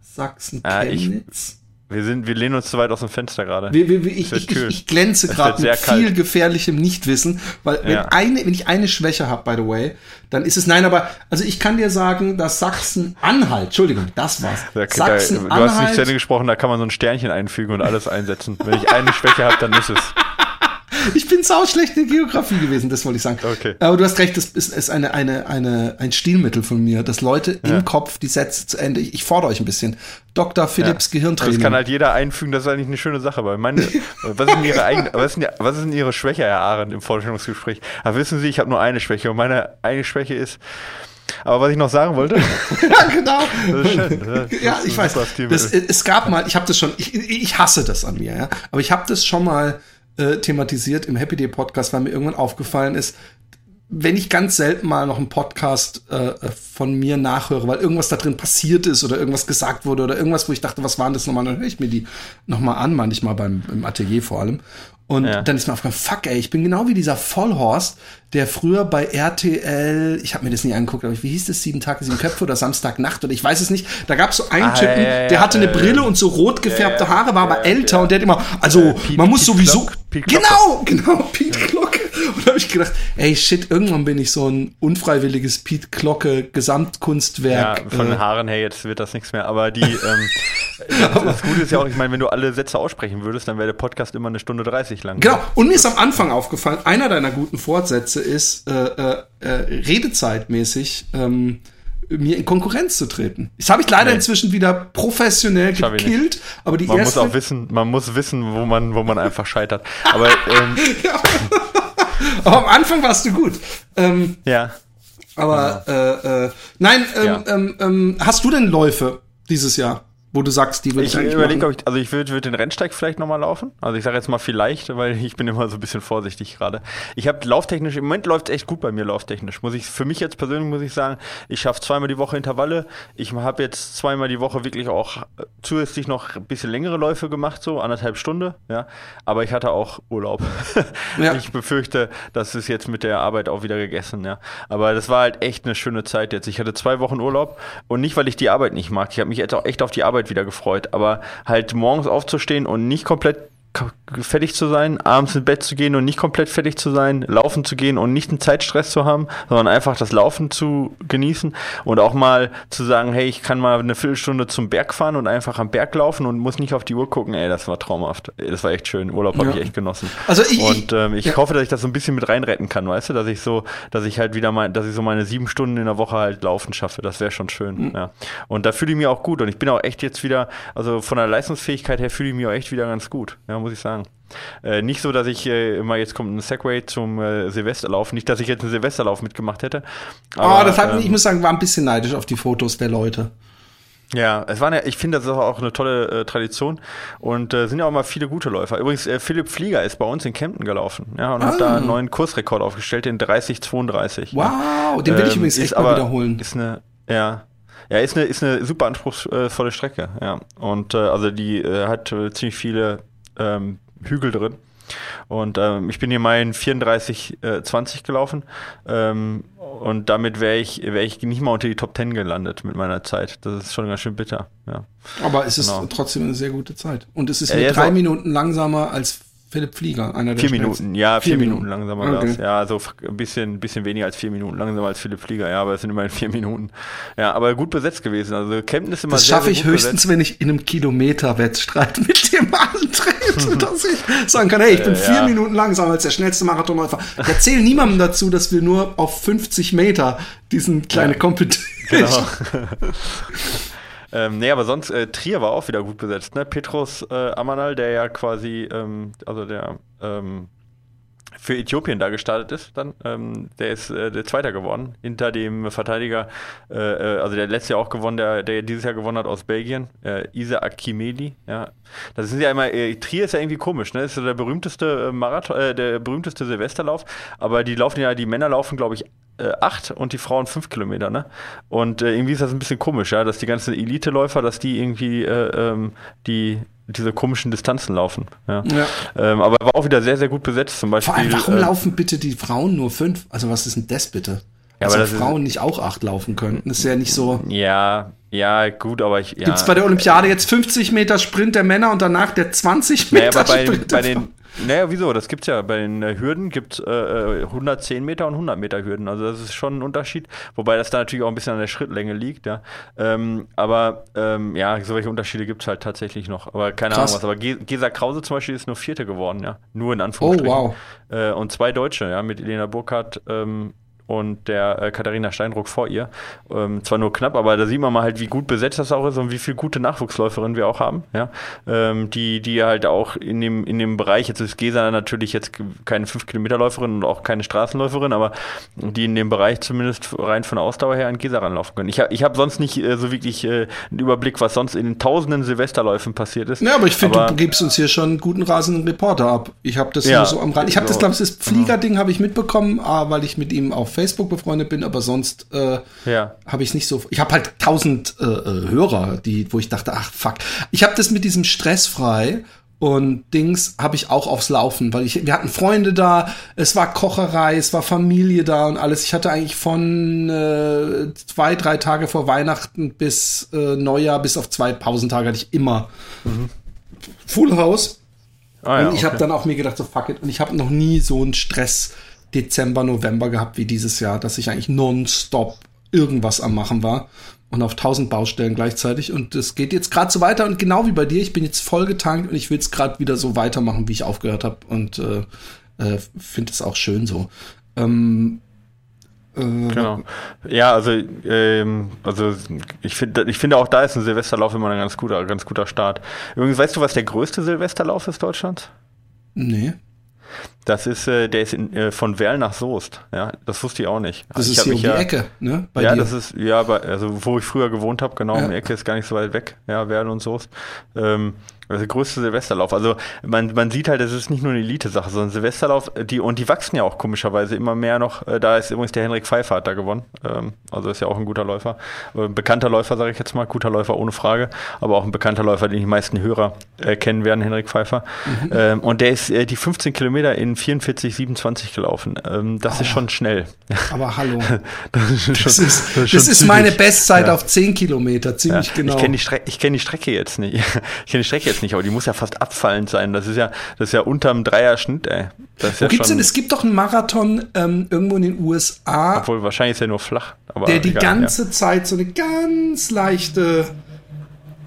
S2: Sachsen, Chemnitz.
S3: Wir, sind, wir lehnen uns zu weit aus dem Fenster gerade.
S2: Ich, ich, ich, ich, glänze gerade mit viel kalt. gefährlichem Nichtwissen, weil wenn, ja. eine, wenn ich eine Schwäche habe, by the way, dann ist es nein, aber also ich kann dir sagen, dass Sachsen-Anhalt, Entschuldigung, das war's.
S3: Da, Sachsen-Anhalt. Du hast nicht zu Ende gesprochen, da kann man so ein Sternchen einfügen und alles einsetzen. wenn ich eine Schwäche habe, dann ist es.
S2: Ich bin sau schlecht in Geografie gewesen, das wollte ich sagen.
S3: Okay.
S2: Aber du hast recht, das ist, ist eine, eine, eine, ein Stilmittel von mir, dass Leute ja. im Kopf die Sätze zu Ende. Ich, ich fordere euch ein bisschen. Dr. Philips ja. Gehirntraining.
S3: Das kann halt jeder einfügen, das ist eigentlich eine schöne Sache. Weil meine, was, ist denn ihre eigene, was, ist was ist Ihre Schwäche, Herr Arendt, im Vorstellungsgespräch? Aber wissen Sie, ich habe nur eine Schwäche und meine eine Schwäche ist, aber was ich noch sagen wollte.
S2: ja, genau. Ja, ich weiß. Das, es gab mal, ich habe das schon, ich, ich hasse das an mir, ja. Aber ich habe das schon mal äh, thematisiert im Happy Day Podcast, weil mir irgendwann aufgefallen ist, wenn ich ganz selten mal noch einen Podcast äh, von mir nachhöre, weil irgendwas da drin passiert ist oder irgendwas gesagt wurde oder irgendwas, wo ich dachte, was waren das nochmal, dann höre ich mir die nochmal an, manchmal beim im Atelier vor allem. Und ja. dann ist mir aufgefallen, fuck ey, ich bin genau wie dieser Vollhorst, der früher bei RTL, ich habe mir das nie angeguckt, aber wie hieß das, sieben Tage, sieben Köpfe oder Samstagnacht oder ich weiß es nicht. Da gab es so einen ah, Typen, ja, der hatte eine Brille und so rot gefärbte Haare, war aber älter und der hat immer, also Pete, man muss Pete sowieso, Glock, genau, genau, Pete Glocke. Und da habe ich gedacht, ey shit, irgendwann bin ich so ein unfreiwilliges Pete Glocke Gesamtkunstwerk.
S3: Ja, von den äh, Haaren her jetzt wird das nichts mehr, aber die, ähm, das, Gute ist ja auch, ich meine, wenn du alle Sätze aussprechen würdest, dann wäre der Podcast immer eine Stunde 30 lang.
S2: Genau, und mir ist am Anfang aufgefallen, einer deiner guten Fortsätze ist, äh, äh, äh, redezeitmäßig ähm, mir in Konkurrenz zu treten. Das habe ich leider nee. inzwischen wieder professionell gekillt, aber die
S3: man
S2: erste
S3: muss auch wissen, man muss wissen, wo man, wo man einfach scheitert. Aber, ähm,
S2: ja. aber am Anfang warst du gut. Ähm,
S3: ja.
S2: Aber ja. Äh, äh, nein, ähm, ja. ähm, ähm, hast du denn Läufe dieses Jahr? Wo du sagst, die
S3: will ich Ich überlege, ob ich, also ich würde würd den Rennsteig vielleicht nochmal laufen. Also ich sage jetzt mal vielleicht, weil ich bin immer so ein bisschen vorsichtig gerade. Ich habe lauftechnisch, im Moment läuft es echt gut bei mir lauftechnisch. Muss ich, für mich jetzt persönlich muss ich sagen, ich schaffe zweimal die Woche Intervalle. Ich habe jetzt zweimal die Woche wirklich auch zusätzlich noch ein bisschen längere Läufe gemacht, so anderthalb Stunden, ja. Aber ich hatte auch Urlaub. Ja. Ich befürchte, das ist jetzt mit der Arbeit auch wieder gegessen, ja. Aber das war halt echt eine schöne Zeit jetzt. Ich hatte zwei Wochen Urlaub und nicht, weil ich die Arbeit nicht mag. Ich habe mich jetzt auch echt auf die Arbeit Arbeit wieder gefreut. Aber halt morgens aufzustehen und nicht komplett fertig zu sein, abends ins Bett zu gehen und nicht komplett fertig zu sein, laufen zu gehen und nicht einen Zeitstress zu haben, sondern einfach das Laufen zu genießen und auch mal zu sagen, hey, ich kann mal eine Viertelstunde zum Berg fahren und einfach am Berg laufen und muss nicht auf die Uhr gucken. Ey, das war traumhaft. Das war echt schön. Urlaub ja. habe ich echt genossen. Also ich, und ähm, ich ja. hoffe, dass ich das so ein bisschen mit reinretten kann, weißt du, dass ich so, dass ich halt wieder mal, dass ich so meine sieben Stunden in der Woche halt laufen schaffe. Das wäre schon schön. Mhm. Ja. Und da fühle ich mich auch gut und ich bin auch echt jetzt wieder, also von der Leistungsfähigkeit her fühle ich mich auch echt wieder ganz gut. Ja, muss ich sagen. Äh, nicht so, dass ich äh, immer jetzt kommt ein Segway zum äh, Silvesterlauf. Nicht, dass ich jetzt einen Silvesterlauf mitgemacht hätte.
S2: Ah, aber, oh, das hat, ähm, ich muss sagen, war ein bisschen neidisch auf die Fotos der Leute.
S3: Ja, es war eine, ich finde, das ist auch eine tolle äh, Tradition und äh, sind ja auch mal viele gute Läufer. Übrigens, äh, Philipp Flieger ist bei uns in Kempten gelaufen, ja, und ah. hat da einen neuen Kursrekord aufgestellt, den 30-32.
S2: Wow, ja. den will ich ähm, übrigens echt mal wiederholen.
S3: Ist eine, ja, ja, ist eine, ist eine super anspruchsvolle Strecke, ja. Und äh, also die äh, hat äh, ziemlich viele ähm, Hügel drin. Und ähm, ich bin hier mal in 34, äh, 20 gelaufen. Ähm, und damit wäre ich, wär ich nicht mal unter die Top 10 gelandet mit meiner Zeit. Das ist schon ganz schön bitter. Ja.
S2: Aber es ist genau. trotzdem eine sehr gute Zeit. Und es ist nur drei Minuten langsamer als Philipp Flieger, einer der
S3: Vier Minuten, ja, vier, vier Minuten, Minuten langsamer okay. Ja, also ein bisschen, bisschen weniger als vier Minuten langsamer als Philipp Flieger, ja, aber es sind immerhin vier Minuten. Ja, aber gut besetzt gewesen. Also Kempten ist immer
S2: Das schaffe ich höchstens, besetzt. wenn ich in einem Kilometer-Wettstreit mit dem antrete, dass ich sagen kann, hey, ich bin äh, vier ja. Minuten langsamer als der schnellste Marathonläufer. Ich erzähle niemandem dazu, dass wir nur auf 50 Meter diesen kleinen ja, Competition. Genau.
S3: Ähm, nee, aber sonst, äh, Trier war auch wieder gut besetzt, ne? Petrus äh, Amanal, der ja quasi, ähm, also der ähm, für Äthiopien da gestartet ist, dann, ähm, der ist äh, der Zweiter geworden, hinter dem Verteidiger, äh, äh, also der letztes Jahr auch gewonnen, der, der dieses Jahr gewonnen hat aus Belgien, äh, Isa Akimeli, ja. Das sind ja immer, äh, Trier ist ja irgendwie komisch, ne? Ist so der berühmteste äh, Marathon, äh, der berühmteste Silvesterlauf, aber die laufen ja, die Männer laufen, glaube ich, äh, acht und die Frauen fünf Kilometer, ne? Und äh, irgendwie ist das ein bisschen komisch, ja, dass die ganzen Elite-Läufer, dass die irgendwie äh, ähm, die diese komischen Distanzen laufen. Ja. ja. Ähm, aber war auch wieder sehr, sehr gut besetzt. Zum Beispiel. Vor allem,
S2: warum äh, laufen bitte die Frauen nur fünf? Also was ist denn das bitte? Ja, also aber Frauen nicht auch acht laufen könnten. Das ist ja nicht so.
S3: Ja, ja, gut, aber ich. Ja.
S2: Gibt es bei der Olympiade jetzt 50 Meter Sprint der Männer und danach der 20 Meter naja, aber
S3: bei,
S2: Sprint
S3: bei den, naja, wieso? Das gibt's ja. Bei den äh, Hürden gibt es äh, 110 Meter und 100 Meter Hürden. Also das ist schon ein Unterschied. Wobei das da natürlich auch ein bisschen an der Schrittlänge liegt. Ja. Ähm, aber ähm, ja, solche Unterschiede gibt es halt tatsächlich noch. Aber keine Krass. Ahnung was. Aber Gesa Krause zum Beispiel ist nur Vierte geworden. ja. Nur in Anführungsstrichen. Oh, wow. Äh, und zwei Deutsche, ja, mit Elena Burkhardt ähm, und der äh, Katharina Steinruck vor ihr. Ähm, zwar nur knapp, aber da sieht man mal halt, wie gut besetzt das auch ist und wie viele gute Nachwuchsläuferinnen wir auch haben, ja. Ähm, die, die halt auch in dem, in dem Bereich, jetzt ist Gesa natürlich jetzt keine 5-Kilometer-Läuferin und auch keine Straßenläuferin, aber die in dem Bereich zumindest rein von Ausdauer her an Gesa ranlaufen können. Ich habe ich hab sonst nicht äh, so wirklich äh, einen Überblick, was sonst in den tausenden Silvesterläufen passiert ist.
S2: Ja, aber ich finde, du gibst uns hier schon einen guten rasenden Reporter ab. Ich habe das ja, so am Rand. Ich habe so. das, glaube ich, das Fliegerding habe ich mitbekommen, ah, weil ich mit ihm auf Facebook befreundet bin, aber sonst äh, ja. habe ich nicht so. Ich habe halt tausend äh, äh, Hörer, die, wo ich dachte, ach fuck. Ich habe das mit diesem stressfrei und Dings habe ich auch aufs Laufen, weil ich, wir hatten Freunde da, es war Kocherei, es war Familie da und alles. Ich hatte eigentlich von äh, zwei, drei Tage vor Weihnachten bis äh, Neujahr, bis auf zwei Pausentage hatte ich immer mhm. Full House. Ah, ja, und ich okay. habe dann auch mir gedacht, so fuck it. Und ich habe noch nie so einen Stress Dezember, November gehabt wie dieses Jahr, dass ich eigentlich nonstop irgendwas am Machen war und auf tausend Baustellen gleichzeitig. Und es geht jetzt gerade so weiter und genau wie bei dir, ich bin jetzt voll getankt und ich will es gerade wieder so weitermachen, wie ich aufgehört habe und äh, äh, finde es auch schön so. Ähm,
S3: äh, genau. Ja, also, ähm, also ich finde ich finde auch da ist ein Silvesterlauf immer ein ganz guter, ganz guter Start. Übrigens, weißt du, was der größte Silvesterlauf ist Deutschlands?
S2: Nee.
S3: Das ist, äh, der ist in, äh, von Werl nach Soest. Ja, das wusste ich auch nicht.
S2: Das
S3: ich
S2: ist hier um die ja, Ecke, ne?
S3: Bei ja, dir. das ist, ja, bei, also wo ich früher gewohnt habe, genau, ja. um die Ecke ist gar nicht so weit weg. Ja, Werl und Soest. Ähm, das ist der größte Silvesterlauf. Also man, man sieht halt, es ist nicht nur eine Elite-Sache, sondern Silvesterlauf, die, und die wachsen ja auch komischerweise immer mehr noch. Äh, da ist übrigens der Henrik Pfeiffer hat da gewonnen. Ähm, also ist ja auch ein guter Läufer. Ein bekannter Läufer, sage ich jetzt mal. Guter Läufer ohne Frage. Aber auch ein bekannter Läufer, den die meisten Hörer äh, kennen werden, Henrik Pfeiffer. Mhm. Ähm, und der ist äh, die 15 Kilometer in 44, 27 gelaufen. Ähm, das oh. ist schon schnell.
S2: Aber hallo. das ist, schon, das ist, das ist, das ist meine Bestzeit ja. auf 10 Kilometer, ziemlich
S3: ja.
S2: genau.
S3: Ich kenne die, kenn die Strecke jetzt nicht. ich kenne die Strecke jetzt nicht, aber die muss ja fast abfallend sein. Das ist ja, das ist ja unterm Dreier-Schnitt, ey. Das
S2: Wo ja gibt's denn? Es gibt doch einen Marathon ähm, irgendwo in den USA.
S3: Obwohl, wahrscheinlich ist er nur flach.
S2: der die egal, ganze. Zeit so eine ganz leichte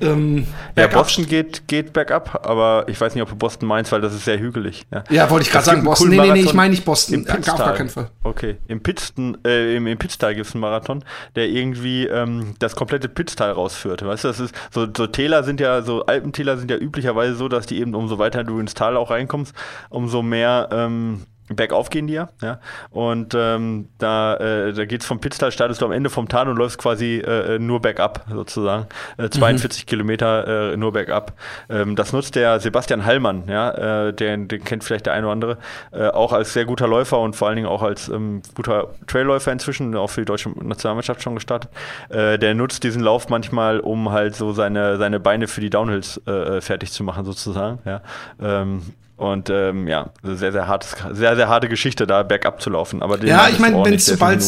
S3: ähm, ja, Boston geht, geht bergab, aber ich weiß nicht, ob du Boston meinst, weil das ist sehr hügelig.
S2: Ja, ja wollte ich gerade sagen, Boston. Nee, nee, nee, ich meine nicht Boston.
S3: Im Auf gar keinen Fall. Okay, im, Pitzten, äh, im, im Pitztal gibt es einen Marathon, der irgendwie ähm, das komplette Pitztal rausführt. Weißt du, das ist so, so Täler sind ja, so Alpentäler sind ja üblicherweise so, dass die eben umso weiter du ins Tal auch reinkommst, umso mehr ähm, bergauf gehen die ja. ja? Und ähm, da, äh, da geht es vom Pitztal, startest du am Ende vom Tal und läufst quasi äh, nur bergab sozusagen. Äh, 42 mhm. Kilometer äh, nur bergab. Ähm, das nutzt der Sebastian Hallmann, ja, äh, den, den kennt vielleicht der eine oder andere, äh, auch als sehr guter Läufer und vor allen Dingen auch als ähm, guter Trailläufer inzwischen, auch für die deutsche Nationalmannschaft schon gestartet. Der nutzt diesen Lauf manchmal, um halt so seine, seine Beine für die Downhills fertig zu machen, sozusagen. Ja. Ähm, und ähm, ja, sehr, sehr hartes, sehr, sehr harte Geschichte, da bergab zu laufen. Aber
S2: ja, ich meine, wenn es sobald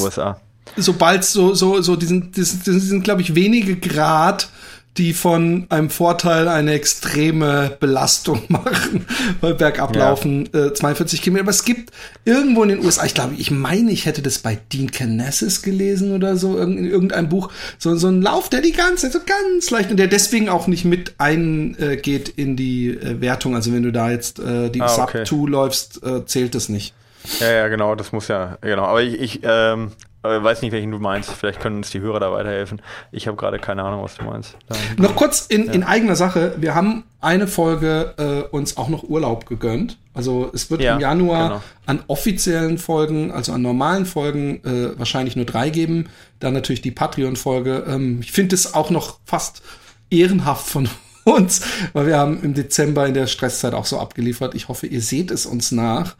S2: sobald so, so, so diesen, diesen, diesen glaube ich, wenige Grad die von einem Vorteil eine extreme Belastung machen, weil bergablaufen ja. äh, 42 Kilometer. Aber es gibt irgendwo in den USA, ich glaube, ich meine, ich hätte das bei Dean Canessis gelesen oder so, in irgendeinem Buch, so, so ein Lauf, der die ganze Zeit so ganz leicht und der deswegen auch nicht mit eingeht äh, in die äh, Wertung. Also wenn du da jetzt äh, die ah. Sub 2 läufst, äh, zählt das nicht.
S3: Ja, ja, genau, das muss ja, genau. Aber ich, ich ähm, aber ich weiß nicht, welchen du meinst. Vielleicht können uns die Hörer da weiterhelfen. Ich habe gerade keine Ahnung, was du meinst.
S2: Dann, noch kurz in, ja. in eigener Sache. Wir haben eine Folge äh, uns auch noch Urlaub gegönnt. Also es wird ja, im Januar genau. an offiziellen Folgen, also an normalen Folgen, äh, wahrscheinlich nur drei geben. Dann natürlich die Patreon-Folge. Ähm, ich finde es auch noch fast ehrenhaft von uns, weil wir haben im Dezember in der Stresszeit auch so abgeliefert. Ich hoffe, ihr seht es uns nach.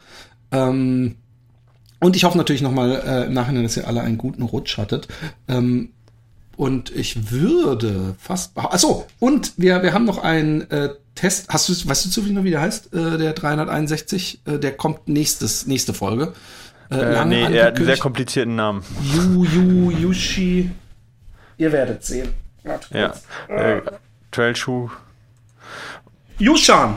S2: Ähm, und ich hoffe natürlich nochmal äh, im Nachhinein, dass ihr alle einen guten Rutsch hattet. Ähm, und ich würde fast. Achso, und wir, wir haben noch einen äh, Test. Hast du, weißt du zufällig noch, wie der heißt? Äh, der 361, äh, der kommt nächstes, nächste Folge.
S3: Äh, äh, nee, er hat einen sehr komplizierten Namen.
S2: Yu, Yu, Yushi. Ihr werdet sehen.
S3: Ja. Äh, Trailschuh.
S2: Yushan.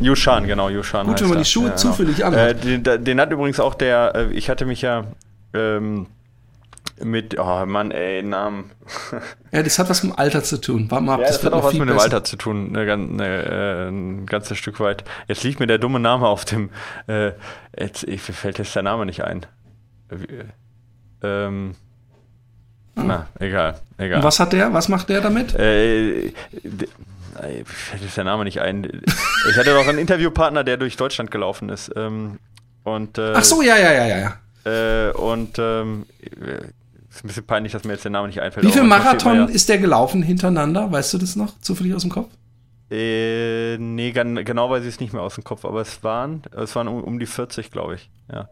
S3: Yushan, genau, Yushan.
S2: Gut, wenn man die Schuhe ja, genau. zufällig anhat.
S3: Äh, den, den, hat übrigens auch der, äh, ich hatte mich ja ähm, mit, oh Mann, ey, Namen.
S2: ja, das hat was mit dem Alter zu tun.
S3: Warte mal ab, ja, das, das hat auch was mit dem Alter zu tun, ne, ne, äh, ein ganzes Stück weit. Jetzt liegt mir der dumme Name auf dem, äh, jetzt ich, fällt jetzt der Name nicht ein. Ähm, hm. Na, egal, egal.
S2: Und was hat der? Was macht der damit? Äh,
S3: fällt der Name nicht ein. Ich hatte doch einen Interviewpartner, der durch Deutschland gelaufen ist. Ähm, und,
S2: äh, Ach so, ja, ja, ja, ja.
S3: Äh, und ähm, ist ein bisschen peinlich, dass mir jetzt der Name nicht einfällt.
S2: Wie viel Marathon ja. ist der gelaufen hintereinander? Weißt du das noch zufällig aus dem Kopf?
S3: Äh, nee, genau weiß ich es nicht mehr aus dem Kopf, aber es waren, es waren um, um die 40, glaube ich. Ja,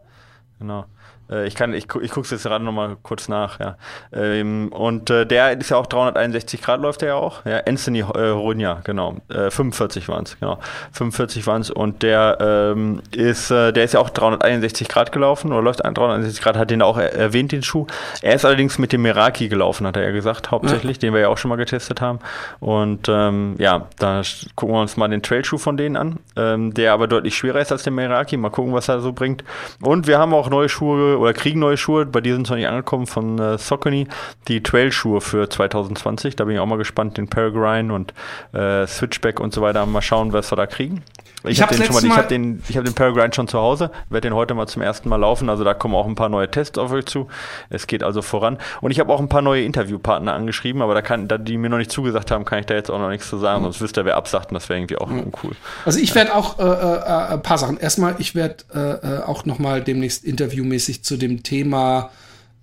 S3: genau. Äh, ich kann, ich, ich gucke es jetzt gerade nochmal kurz nach, ja. Ähm, und äh, der ist ja auch 361 Grad läuft der ja auch. Ja, Anthony äh, Runja, genau. Äh, 45 waren es, genau. 45 waren es. Und der ähm, ist, äh, der ist ja auch 361 Grad gelaufen oder läuft 361 Grad, hat den auch erwähnt, den Schuh. Er ist allerdings mit dem Meraki gelaufen, hat er ja gesagt, hauptsächlich, ja. den wir ja auch schon mal getestet haben. Und ähm, ja, da gucken wir uns mal den Trailschuh von denen an, ähm, der aber deutlich schwerer ist als der Meraki. Mal gucken, was er so bringt. Und wir haben auch neue Schuhe oder kriegen neue Schuhe. Bei dir sind es noch nicht angekommen von äh, Saucony. Die Trail-Schuhe für 2020. Da bin ich auch mal gespannt. Den Peregrine und äh, Switchback und so weiter. Mal schauen, was wir da kriegen. Ich, ich habe den schon mal, ich habe den, ich habe den Peregrine schon zu Hause, werde den heute mal zum ersten Mal laufen. Also da kommen auch ein paar neue Tests auf euch zu. Es geht also voran. Und ich habe auch ein paar neue Interviewpartner angeschrieben, aber da kann, da die mir noch nicht zugesagt haben, kann ich da jetzt auch noch nichts zu sagen. Mhm. Sonst wüsste ihr, wer absagt und das wäre irgendwie auch mhm. uncool.
S2: Also ich werde auch äh, äh, ein paar Sachen. Erstmal, ich werde äh, äh, auch noch mal demnächst interviewmäßig zu dem Thema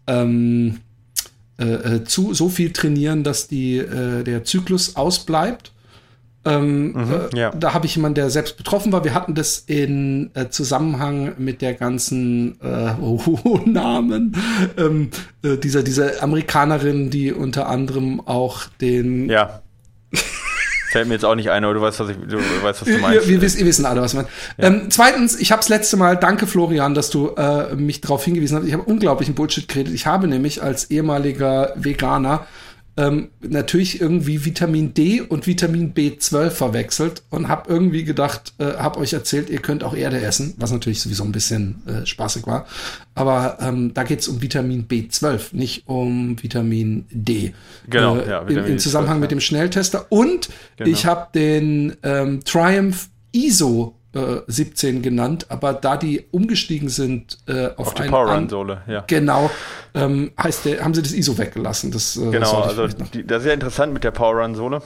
S2: ähm, äh, äh, zu so viel trainieren, dass die, äh, der Zyklus ausbleibt. Ähm, mhm, äh, ja. Da habe ich jemanden, der selbst betroffen war. Wir hatten das in äh, Zusammenhang mit der ganzen äh, oh, Namen ähm, äh, dieser dieser Amerikanerin, die unter anderem auch den
S3: ja Fällt mir jetzt auch nicht ein, aber du weißt, was, ich, du, weißt, was du meinst.
S2: Wir, wir, wir wissen alle, was man. Ja. Ähm, zweitens, ich habe das letzte Mal, danke Florian, dass du äh, mich darauf hingewiesen hast. Ich habe unglaublichen Bullshit geredet. Ich habe nämlich als ehemaliger Veganer ähm, natürlich irgendwie Vitamin D und Vitamin B12 verwechselt und habe irgendwie gedacht, äh, habe euch erzählt, ihr könnt auch Erde essen, was natürlich sowieso ein bisschen äh, spaßig war. Aber ähm, da geht es um Vitamin B12, nicht um Vitamin D.
S3: Genau, äh, ja,
S2: Vitamin in, in Zusammenhang 12, mit dem Schnelltester. Und genau. ich habe den ähm, Triumph ISO 17 genannt, aber da die umgestiegen sind
S3: äh, auf, auf die Power Run Sohle,
S2: ja. Genau, ähm, heißt der, haben sie das ISO weggelassen. Das,
S3: äh, genau, also die, das ist ja interessant mit der Power Run Sohle.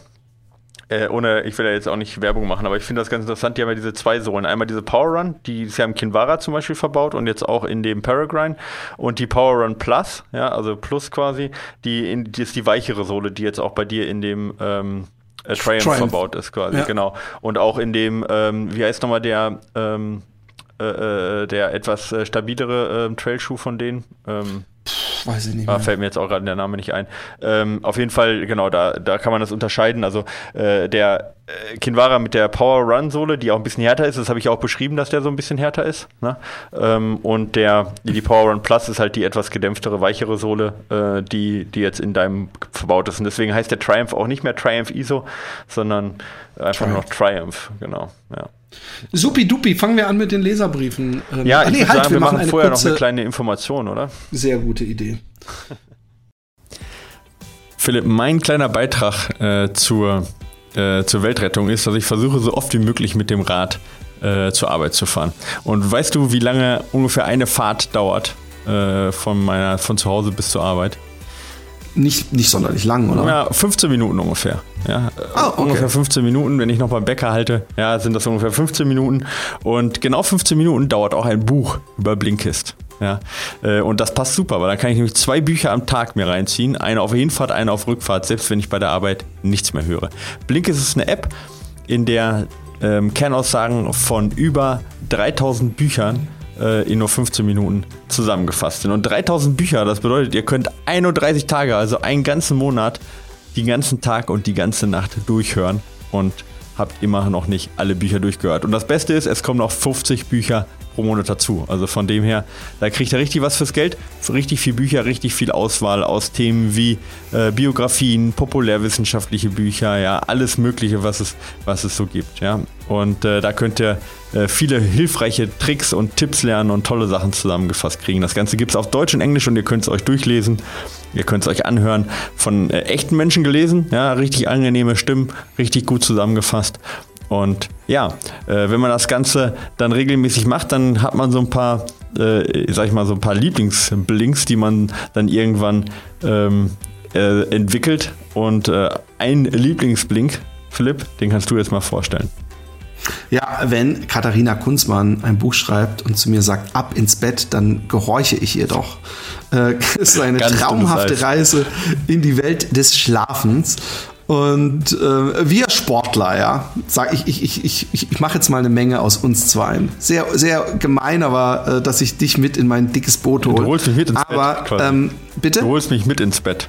S3: Äh, ohne, ich will ja jetzt auch nicht Werbung machen, aber ich finde das ganz interessant. Die haben ja diese zwei Sohlen. Einmal diese Power Run, die ist ja im Kinvara zum Beispiel verbaut und jetzt auch in dem Peregrine. Und die Power Run Plus, ja, also Plus quasi, die, in, die ist die weichere Sohle, die jetzt auch bei dir in dem ähm, äh, Triumph, Triumph, verbaut ist quasi, ja. genau. Und auch in dem, ähm, wie heißt nochmal der, ähm, äh, äh der etwas äh, stabilere äh, Trailschuh von denen? Ähm, weiß ich nicht. Ah, mehr. fällt mir jetzt auch gerade der Name nicht ein. Ähm, auf jeden Fall, genau, da, da kann man das unterscheiden. Also äh, der äh, Kinvara mit der Power Run Sohle, die auch ein bisschen härter ist, das habe ich auch beschrieben, dass der so ein bisschen härter ist. Ne? Ähm, und der, die Power Run Plus ist halt die etwas gedämpftere, weichere Sohle, äh, die, die jetzt in deinem verbaut ist. Und deswegen heißt der Triumph auch nicht mehr Triumph ISO, sondern einfach Triumph. noch Triumph, genau. Ja.
S2: Supi-dupi, fangen wir an mit den Leserbriefen.
S3: Ähm, ja, ich nee, halt, sagen, wir, wir machen, machen vorher noch eine kleine Information, oder?
S2: Sehr gute Idee.
S3: Philipp, mein kleiner Beitrag äh, zur, äh, zur Weltrettung ist, dass ich versuche, so oft wie möglich mit dem Rad äh, zur Arbeit zu fahren. Und weißt du, wie lange ungefähr eine Fahrt dauert äh, von, meiner, von zu Hause bis zur Arbeit?
S2: nicht, nicht sonderlich lang, oder?
S3: Ja, 15 Minuten ungefähr. Ja, ah, okay. Ungefähr 15 Minuten, wenn ich noch beim Bäcker halte, ja, sind das ungefähr 15 Minuten. Und genau 15 Minuten dauert auch ein Buch über Blinkist. Ja, äh, und das passt super, weil dann kann ich nämlich zwei Bücher am Tag mir reinziehen. Eine auf Hinfahrt, eine auf Rückfahrt, selbst wenn ich bei der Arbeit nichts mehr höre. Blinkist ist eine App, in der ähm, Kernaussagen von über 3000 Büchern äh, in nur 15 Minuten zusammengefasst sind. Und 3000 Bücher, das bedeutet, ihr könnt 31 Tage, also einen ganzen Monat, den ganzen Tag und die ganze Nacht durchhören und habt immer noch nicht alle Bücher durchgehört. Und das Beste ist, es kommen noch 50 Bücher pro Monat dazu. Also von dem her, da kriegt ihr richtig was fürs Geld. Richtig viel Bücher, richtig viel Auswahl aus Themen wie äh, Biografien, populärwissenschaftliche Bücher, ja, alles Mögliche, was es, was es so gibt, ja. Und äh, da könnt ihr äh, viele hilfreiche Tricks und Tipps lernen und tolle Sachen zusammengefasst kriegen. Das Ganze gibt es auf Deutsch und Englisch und ihr könnt es euch durchlesen. Ihr könnt es euch anhören. Von äh, echten Menschen gelesen, ja, richtig angenehme Stimmen, richtig gut zusammengefasst. Und ja, äh, wenn man das Ganze dann regelmäßig macht, dann hat man so ein paar, äh, sag ich mal, so ein paar Lieblingsblinks, die man dann irgendwann ähm, äh, entwickelt. Und äh, ein Lieblingsblink, Philipp, den kannst du jetzt mal vorstellen.
S2: Ja, wenn Katharina Kunzmann ein Buch schreibt und zu mir sagt, ab ins Bett, dann gehorche ich ihr doch. Äh, es ist eine traumhafte Reise in die Welt des Schlafens. Und äh, wir Sportler, ja, sag ich, ich, ich, ich, ich mache jetzt mal eine Menge aus uns zweien. Sehr, sehr gemein, aber äh, dass ich dich mit in mein dickes Boot hole.
S3: Du holst mich mit ins
S2: aber, Bett. Ähm, bitte?
S3: Du holst mich mit ins Bett.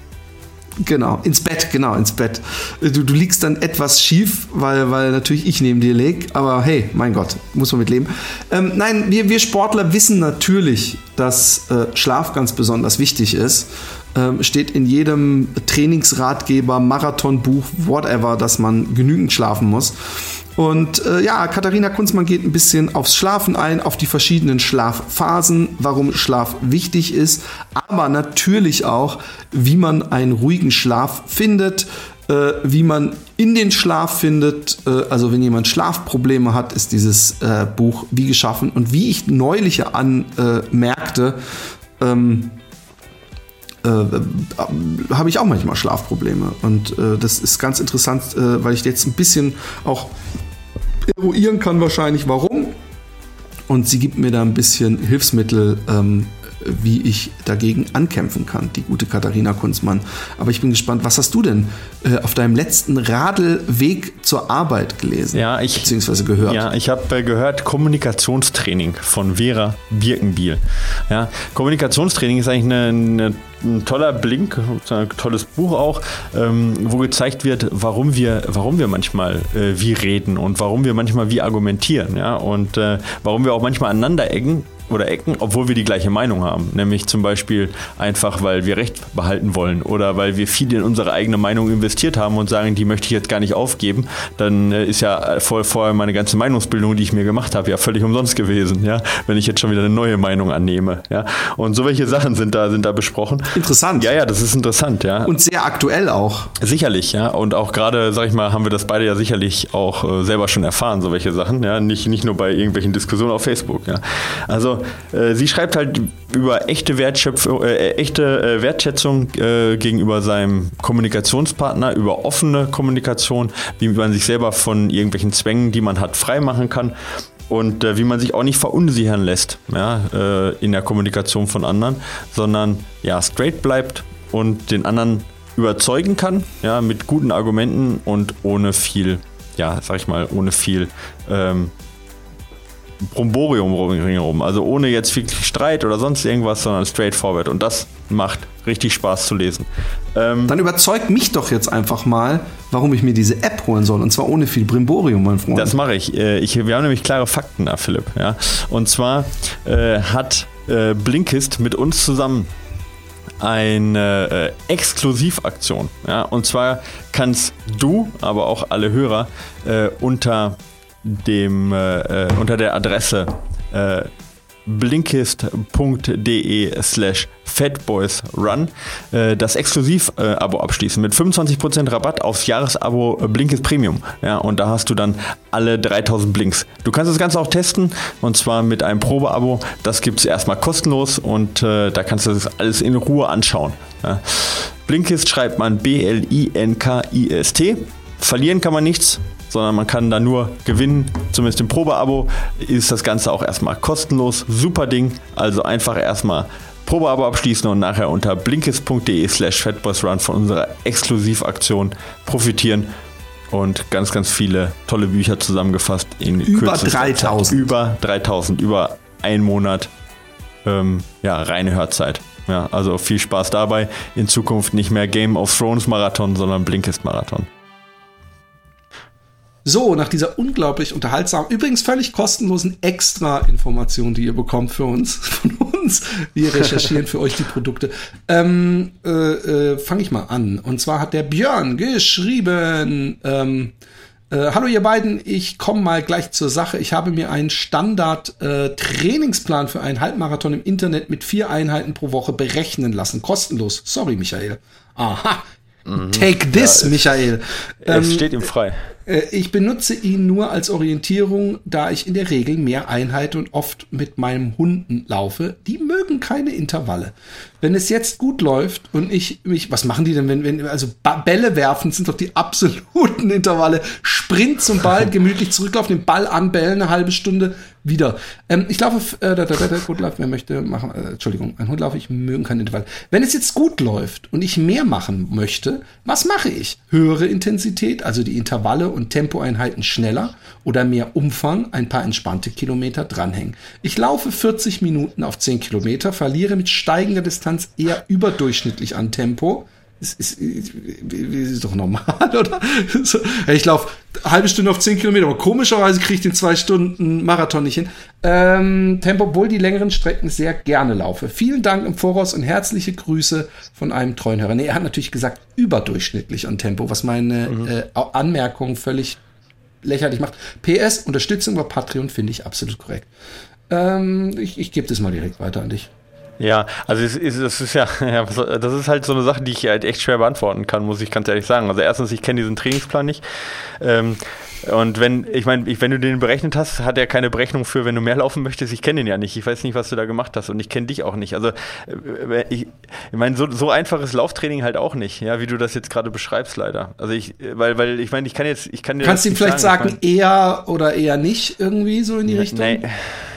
S2: Genau, ins Bett, genau, ins Bett. Du, du liegst dann etwas schief, weil, weil natürlich ich neben dir leg, aber hey, mein Gott, muss man mit leben. Ähm, nein, wir, wir Sportler wissen natürlich, dass äh, Schlaf ganz besonders wichtig ist. Ähm, steht in jedem Trainingsratgeber, Marathonbuch, whatever, dass man genügend schlafen muss. Und äh, ja, Katharina Kunzmann geht ein bisschen aufs Schlafen ein, auf die verschiedenen Schlafphasen, warum Schlaf wichtig ist, aber natürlich auch, wie man einen ruhigen Schlaf findet, äh, wie man
S1: in den Schlaf findet. Äh, also wenn jemand Schlafprobleme hat, ist dieses äh, Buch wie geschaffen. Und wie ich neulich anmerkte, ähm, äh, habe ich auch manchmal Schlafprobleme. Und äh, das ist ganz interessant, äh, weil ich jetzt ein bisschen auch eruieren kann wahrscheinlich, warum. Und sie gibt mir da ein bisschen Hilfsmittel, ähm, wie ich dagegen ankämpfen kann, die gute Katharina Kunzmann. Aber ich bin gespannt, was hast du denn auf deinem letzten Radelweg zur Arbeit gelesen?
S3: Ja, ich, beziehungsweise gehört. Ja, ich habe äh, gehört Kommunikationstraining von Vera Birkenbiel. Ja, Kommunikationstraining ist eigentlich eine, eine ein toller Blink, ein tolles Buch auch, ähm, wo gezeigt wird, warum wir, warum wir manchmal äh, wie reden und warum wir manchmal wie argumentieren, ja, und äh, warum wir auch manchmal aneinander ecken oder Ecken, obwohl wir die gleiche Meinung haben. Nämlich zum Beispiel einfach, weil wir Recht behalten wollen oder weil wir viel in unsere eigene Meinung investiert haben und sagen, die möchte ich jetzt gar nicht aufgeben. Dann äh, ist ja vor, vorher meine ganze Meinungsbildung, die ich mir gemacht habe, ja völlig umsonst gewesen, ja, wenn ich jetzt schon wieder eine neue Meinung annehme. Ja. Und so welche Sachen sind da, sind da besprochen.
S1: Interessant.
S3: Ja, ja, das ist interessant, ja.
S1: Und sehr aktuell auch.
S3: Sicherlich, ja. Und auch gerade, sag ich mal, haben wir das beide ja sicherlich auch äh, selber schon erfahren, so welche Sachen, ja. Nicht, nicht nur bei irgendwelchen Diskussionen auf Facebook, ja. Also äh, sie schreibt halt über echte, Wertschöpfung, äh, echte äh, Wertschätzung äh, gegenüber seinem Kommunikationspartner, über offene Kommunikation, wie man sich selber von irgendwelchen Zwängen, die man hat, freimachen kann und äh, wie man sich auch nicht verunsichern lässt ja, äh, in der Kommunikation von anderen, sondern ja, straight bleibt und den anderen überzeugen kann, ja, mit guten Argumenten und ohne viel, ja, sag ich mal, ohne viel ähm, Bromborium rum. Also ohne jetzt viel Streit oder sonst irgendwas, sondern straightforward. Und das macht richtig Spaß zu lesen.
S1: Ähm Dann überzeugt mich doch jetzt einfach mal, warum ich mir diese App holen soll. Und zwar ohne viel Brimborium, mein Freund.
S3: Das mache ich. Äh, ich. Wir haben nämlich klare Fakten da, Philipp. Ja? Und zwar äh, hat äh, Blinkist mit uns zusammen eine äh, Exklusivaktion. Ja? Und zwar kannst du, aber auch alle Hörer, äh, unter dem, äh, äh, unter der Adresse äh, blinkist.de slash fatboysrun äh, das Exklusiv-Abo abschließen mit 25% Rabatt aufs Jahresabo Blinkist Premium. Ja, und da hast du dann alle 3000 Blinks. Du kannst das Ganze auch testen und zwar mit einem Probeabo. Das gibt es erstmal kostenlos und äh, da kannst du das alles in Ruhe anschauen. Ja. Blinkist schreibt man B-L-I-N-K-I-S-T. Verlieren kann man nichts sondern man kann da nur gewinnen. Zumindest im Probeabo ist das Ganze auch erstmal kostenlos. Super Ding. Also einfach erstmal Probeabo abschließen und nachher unter blinkist.de slash fatboysrun von unserer Exklusivaktion profitieren und ganz, ganz viele tolle Bücher zusammengefasst in
S1: über 3000.
S3: Zeit. Über 3000, über einen Monat ähm, ja, reine Hörzeit. Ja, also viel Spaß dabei. In Zukunft nicht mehr Game of Thrones Marathon, sondern Blinkist Marathon.
S2: So, nach dieser unglaublich unterhaltsamen, übrigens völlig kostenlosen Extra-Information, die ihr bekommt für uns, von uns, wir recherchieren für euch die Produkte, ähm, äh, äh, fange ich mal an. Und zwar hat der Björn geschrieben, ähm, äh, hallo ihr beiden, ich komme mal gleich zur Sache. Ich habe mir einen Standard-Trainingsplan äh, für einen Halbmarathon im Internet mit vier Einheiten pro Woche berechnen lassen. Kostenlos. Sorry, Michael. Aha. Mhm. Take this, ja, Michael.
S3: Es ähm, steht ihm frei.
S2: Äh, ich benutze ihn nur als Orientierung, da ich in der Regel mehr Einheiten und oft mit meinem Hunden laufe. Die mögen keine Intervalle. Wenn es jetzt gut läuft und ich mich, was machen die denn, wenn, wenn, also Bälle werfen sind doch die absoluten Intervalle. Sprint zum Ball, gemütlich zurücklaufen, den Ball anbellen, eine halbe Stunde wieder. Ähm, ich laufe, äh, da, da, da, gut läuft, wer möchte machen, äh, Entschuldigung, ein Hund laufe ich, mögen keinen Intervall. Wenn es jetzt gut läuft und ich mehr machen möchte, was mache ich? Höhere Intensität, also die Intervalle und Tempoeinheiten schneller oder mehr Umfang, ein paar entspannte Kilometer dranhängen. Ich laufe 40 Minuten auf 10 Kilometer, verliere mit steigender Distanz eher überdurchschnittlich an Tempo. Das ist, ist, ist doch normal, oder? Ich laufe eine halbe Stunde auf 10 Kilometer, aber komischerweise kriege ich den zwei Stunden Marathon nicht hin. Ähm, Tempo, obwohl die längeren Strecken sehr gerne laufe. Vielen Dank im Voraus und herzliche Grüße von einem treuen Hörer. Nee, er hat natürlich gesagt, überdurchschnittlich an Tempo, was meine mhm. äh, Anmerkung völlig lächerlich macht. PS, Unterstützung über Patreon finde ich absolut korrekt. Ähm, ich ich gebe das mal direkt weiter an dich.
S3: Ja, also es ist, es ist ja, ja, das ist halt so eine Sache, die ich halt echt schwer beantworten kann, muss ich ganz ehrlich sagen. Also erstens, ich kenne diesen Trainingsplan nicht. Ähm, und wenn, ich meine, wenn du den berechnet hast, hat er keine Berechnung für, wenn du mehr laufen möchtest. Ich kenne den ja nicht. Ich weiß nicht, was du da gemacht hast und ich kenne dich auch nicht. Also, äh, ich, ich meine, so, so einfaches Lauftraining halt auch nicht, ja, wie du das jetzt gerade beschreibst, leider. Also ich, weil, weil ich meine, ich kann jetzt, ich kann
S2: dir Kannst du ihm vielleicht sagen, ich mein, eher oder eher nicht irgendwie so in die Richtung? Nee,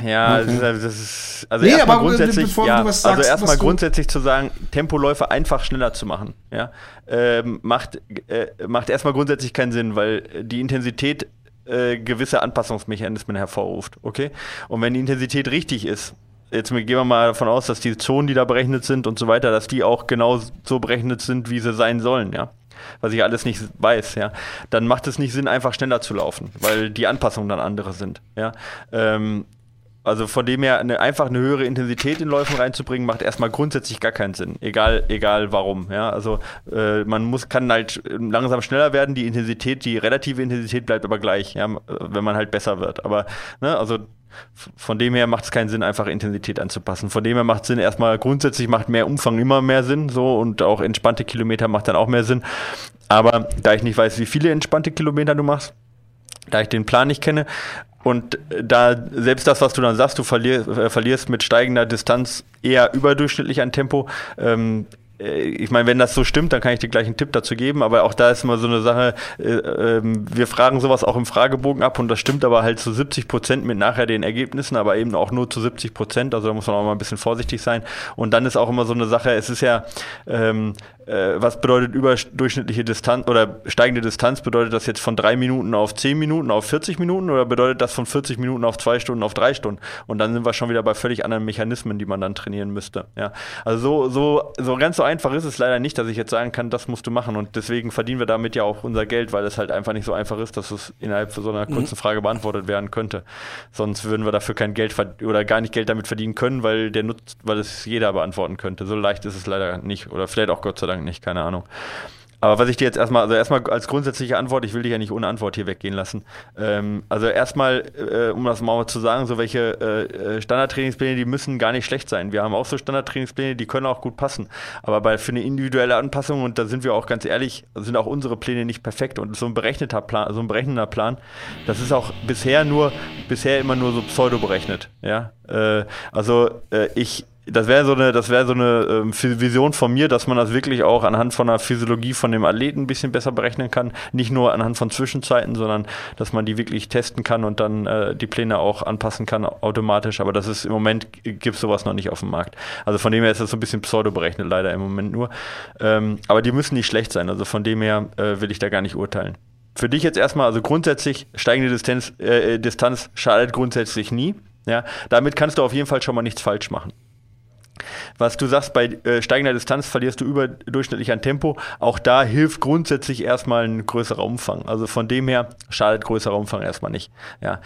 S3: ja, okay. das ist, also nee, erstmal grundsätzlich, ja, also sagst, also erstmal grundsätzlich zu sagen, Tempoläufe einfach schneller zu machen, ja, ähm, macht, äh, macht erstmal grundsätzlich keinen Sinn, weil die Intensität äh, gewisse Anpassungsmechanismen hervorruft, okay? Und wenn die Intensität richtig ist, jetzt gehen wir mal davon aus, dass die Zonen, die da berechnet sind und so weiter, dass die auch genau so berechnet sind, wie sie sein sollen, ja was ich alles nicht weiß, ja, dann macht es nicht Sinn, einfach schneller zu laufen, weil die Anpassungen dann andere sind, ja. Ähm, also von dem her eine, einfach eine höhere Intensität in Läufen reinzubringen, macht erstmal grundsätzlich gar keinen Sinn. Egal, egal warum. Ja, also äh, man muss, kann halt langsam schneller werden. Die Intensität, die relative Intensität bleibt aber gleich, ja, wenn man halt besser wird. Aber ne, also von dem her macht es keinen Sinn, einfach Intensität anzupassen. Von dem her macht es Sinn, erstmal grundsätzlich macht mehr Umfang immer mehr Sinn, so und auch entspannte Kilometer macht dann auch mehr Sinn. Aber da ich nicht weiß, wie viele entspannte Kilometer du machst, da ich den Plan nicht kenne, und da selbst das, was du dann sagst, du verlier, äh, verlierst mit steigender Distanz eher überdurchschnittlich an Tempo. Ähm, äh, ich meine, wenn das so stimmt, dann kann ich dir gleich einen Tipp dazu geben, aber auch da ist immer so eine Sache, äh, äh, wir fragen sowas auch im Fragebogen ab und das stimmt aber halt zu 70 Prozent mit nachher den Ergebnissen, aber eben auch nur zu 70 Prozent, also da muss man auch mal ein bisschen vorsichtig sein. Und dann ist auch immer so eine Sache, es ist ja, ähm, äh, was bedeutet überdurchschnittliche Distanz oder steigende Distanz? Bedeutet das jetzt von drei Minuten auf zehn Minuten auf 40 Minuten oder bedeutet das von 40 Minuten auf zwei Stunden auf drei Stunden? Und dann sind wir schon wieder bei völlig anderen Mechanismen, die man dann trainieren müsste. Ja. Also so, so, so ganz so einfach ist es leider nicht, dass ich jetzt sagen kann, das musst du machen. Und deswegen verdienen wir damit ja auch unser Geld, weil es halt einfach nicht so einfach ist, dass es innerhalb von so einer mhm. kurzen Frage beantwortet werden könnte. Sonst würden wir dafür kein Geld oder gar nicht Geld damit verdienen können, weil der nutzt, weil es jeder beantworten könnte. So leicht ist es leider nicht. Oder vielleicht auch Gott sei Dank nicht, keine Ahnung. Aber was ich dir jetzt erstmal, also erstmal als grundsätzliche Antwort, ich will dich ja nicht ohne Antwort hier weggehen lassen. Ähm, also erstmal, äh, um das mal zu sagen, so welche äh, äh, Standardtrainingspläne, die müssen gar nicht schlecht sein. Wir haben auch so Standardtrainingspläne, die können auch gut passen. Aber bei, für eine individuelle Anpassung, und da sind wir auch ganz ehrlich, sind auch unsere Pläne nicht perfekt. Und so ein berechneter Plan, so ein berechnender Plan, das ist auch bisher nur, bisher immer nur so pseudo berechnet. Ja? Äh, also äh, ich, das wäre so eine, das wäre so eine ähm, Vision von mir, dass man das wirklich auch anhand von der Physiologie von dem Athleten ein bisschen besser berechnen kann. Nicht nur anhand von Zwischenzeiten, sondern dass man die wirklich testen kann und dann äh, die Pläne auch anpassen kann automatisch. Aber das ist im Moment gibt sowas noch nicht auf dem Markt. Also von dem her ist das so ein bisschen pseudo berechnet, leider im Moment nur. Ähm, aber die müssen nicht schlecht sein. Also von dem her äh, will ich da gar nicht urteilen. Für dich jetzt erstmal, also grundsätzlich steigende Distanz, äh, Distanz schadet grundsätzlich nie. Ja, damit kannst du auf jeden Fall schon mal nichts falsch machen. Was du sagst, bei äh, steigender Distanz verlierst du überdurchschnittlich an Tempo. Auch da hilft grundsätzlich erstmal ein größerer Umfang. Also von dem her schadet größerer Umfang erstmal nicht. Ja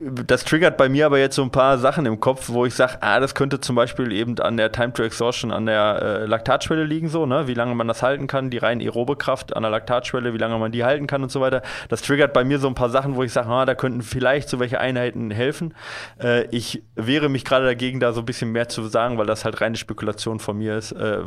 S3: das triggert bei mir aber jetzt so ein paar Sachen im Kopf, wo ich sage, ah, das könnte zum Beispiel eben an der Time to Exhaustion, an der äh, Laktatschwelle liegen, so, ne? Wie lange man das halten kann, die rein aerobe Kraft an der Laktatschwelle, wie lange man die halten kann und so weiter. Das triggert bei mir so ein paar Sachen, wo ich sage, ah, da könnten vielleicht so welche Einheiten helfen. Äh, ich wehre mich gerade dagegen, da so ein bisschen mehr zu sagen, weil das halt reine Spekulation von mir ist. Äh, äh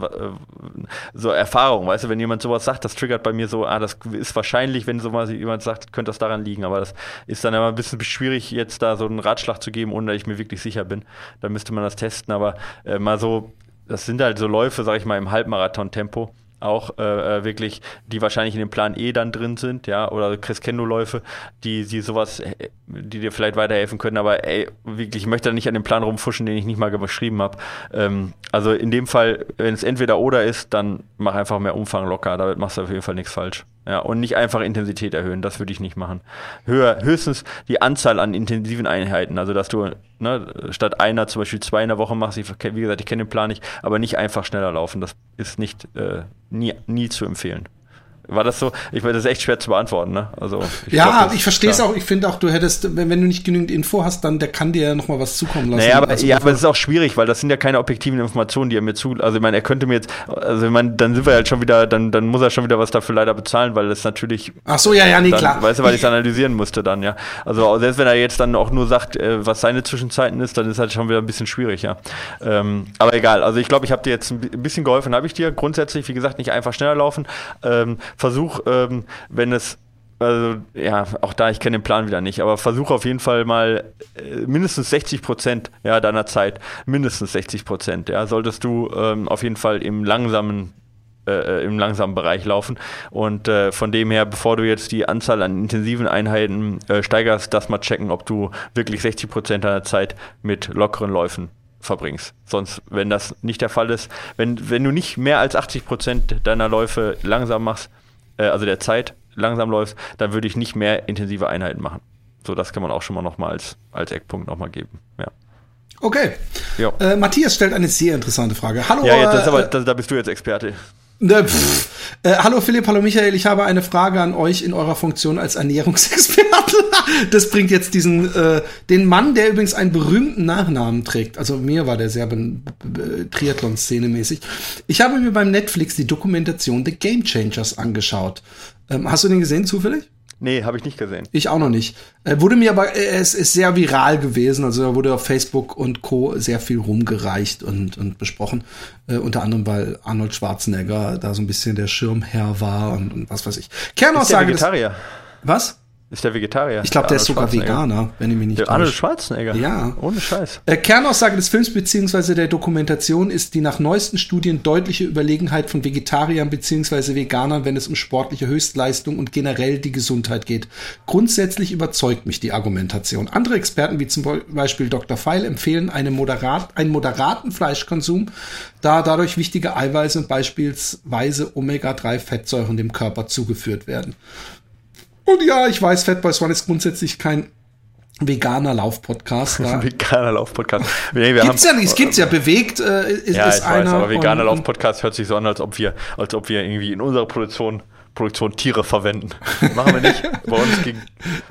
S3: so Erfahrung, weißt du, wenn jemand sowas sagt, das triggert bei mir so, ah, das ist wahrscheinlich, wenn so mal jemand sagt, könnte das daran liegen, aber das ist dann immer ein bisschen schwierig schwierig, jetzt da so einen Ratschlag zu geben, ohne dass ich mir wirklich sicher bin. Da müsste man das testen, aber äh, mal so, das sind halt so Läufe, sag ich mal, im Halbmarathon-Tempo auch äh, äh, wirklich, die wahrscheinlich in dem Plan E dann drin sind, ja, oder Crescendo-Läufe, die, die sowas, äh, die dir vielleicht weiterhelfen können, aber ey, wirklich, ich möchte da nicht an dem Plan rumfuschen, den ich nicht mal geschrieben habe. Ähm, also in dem Fall, wenn es entweder oder ist, dann mach einfach mehr Umfang locker, damit machst du auf jeden Fall nichts falsch. Ja, und nicht einfach Intensität erhöhen, das würde ich nicht machen. Höher, höchstens die Anzahl an intensiven Einheiten, also dass du ne, statt einer zum Beispiel zwei in der Woche machst. Ich, wie gesagt, ich kenne den Plan nicht, aber nicht einfach schneller laufen. Das ist nicht äh, nie, nie zu empfehlen. War das so? Ich meine, das ist echt schwer zu beantworten, ne?
S2: Also ich ja, glaub, ich verstehe es auch. Ich finde auch, du hättest, wenn, wenn du nicht genügend Info hast, dann der kann dir ja noch mal was zukommen lassen.
S3: Naja, aber, also ja, aber es ist auch schwierig, weil das sind ja keine objektiven Informationen, die er mir zu. Also ich meine, er könnte mir jetzt, also ich meine, dann sind wir halt schon wieder, dann, dann muss er schon wieder was dafür leider bezahlen, weil das natürlich.
S2: Ach so, ja, ja, nee,
S3: dann,
S2: klar.
S3: Weißt du, weil ich es analysieren musste dann, ja. Also selbst wenn er jetzt dann auch nur sagt, äh, was seine Zwischenzeiten ist, dann ist halt schon wieder ein bisschen schwierig, ja. Ähm, aber egal. Also ich glaube, ich habe dir jetzt ein bisschen geholfen, habe ich dir. Grundsätzlich, wie gesagt, nicht einfach schneller laufen. Ähm, versuch ähm, wenn es also ja, auch da, ich kenne den Plan wieder nicht, aber versuche auf jeden Fall mal äh, mindestens 60 Prozent ja, deiner Zeit, mindestens 60 Prozent, ja, solltest du ähm, auf jeden Fall im langsamen äh, äh, im langsamen Bereich laufen. Und äh, von dem her, bevor du jetzt die Anzahl an intensiven Einheiten äh, steigerst, das mal checken, ob du wirklich 60 Prozent deiner Zeit mit lockeren Läufen verbringst. Sonst, wenn das nicht der Fall ist, wenn, wenn du nicht mehr als 80 Prozent deiner Läufe langsam machst, äh, also der Zeit, langsam läufst, dann würde ich nicht mehr intensive Einheiten machen. So, das kann man auch schon mal nochmal als, als Eckpunkt nochmal geben. Ja.
S2: Okay. Äh, Matthias stellt eine sehr interessante Frage.
S3: Hallo. Ja, das ist aber, äh, das, da bist du jetzt Experte.
S2: Ne, äh, hallo Philipp, hallo Michael, ich habe eine Frage an euch in eurer Funktion als Ernährungsexperte. das bringt jetzt diesen, äh, den Mann, der übrigens einen berühmten Nachnamen trägt. Also mir war der sehr Triathlon-Szene mäßig. Ich habe mir beim Netflix die Dokumentation The Game Changers angeschaut. Ähm, hast du den gesehen zufällig?
S3: Nee, habe ich nicht gesehen.
S2: Ich auch noch nicht. Äh, wurde mir aber, äh, es ist sehr viral gewesen. Also da wurde auf Facebook und Co. sehr viel rumgereicht und, und besprochen. Äh, unter anderem, weil Arnold Schwarzenegger da so ein bisschen der Schirmherr war und, und was weiß ich.
S3: Kernaussage. Ist der Vegetarier.
S2: Des, was?
S3: Ist der Vegetarier?
S2: Ich glaube, der, ist sogar Veganer, wenn ich mich nicht
S3: der. Arnold Schwarzenegger?
S2: Ja.
S3: Ohne Scheiß.
S2: Äh, Kernaussage des Films bzw. der Dokumentation ist die nach neuesten Studien deutliche Überlegenheit von Vegetariern bzw. Veganern, wenn es um sportliche Höchstleistung und generell die Gesundheit geht. Grundsätzlich überzeugt mich die Argumentation. Andere Experten, wie zum Beispiel Dr. Feil, empfehlen eine moderat, einen moderaten Fleischkonsum, da dadurch wichtige Eiweiße und beispielsweise Omega-3-Fettsäuren dem Körper zugeführt werden. Und ja, ich weiß, Fat Boys One ist grundsätzlich kein veganer Laufpodcast.
S3: veganer Laufpodcast.
S2: Nee, gibt's haben, ja nicht, es gibt's ja bewegt. Äh,
S3: ist, ja, ist ich einer weiß, aber veganer Laufpodcast hört sich so an, als ob wir, als ob wir irgendwie in unserer Produktion Produktion Tiere verwenden. Machen wir nicht. Bei uns ging,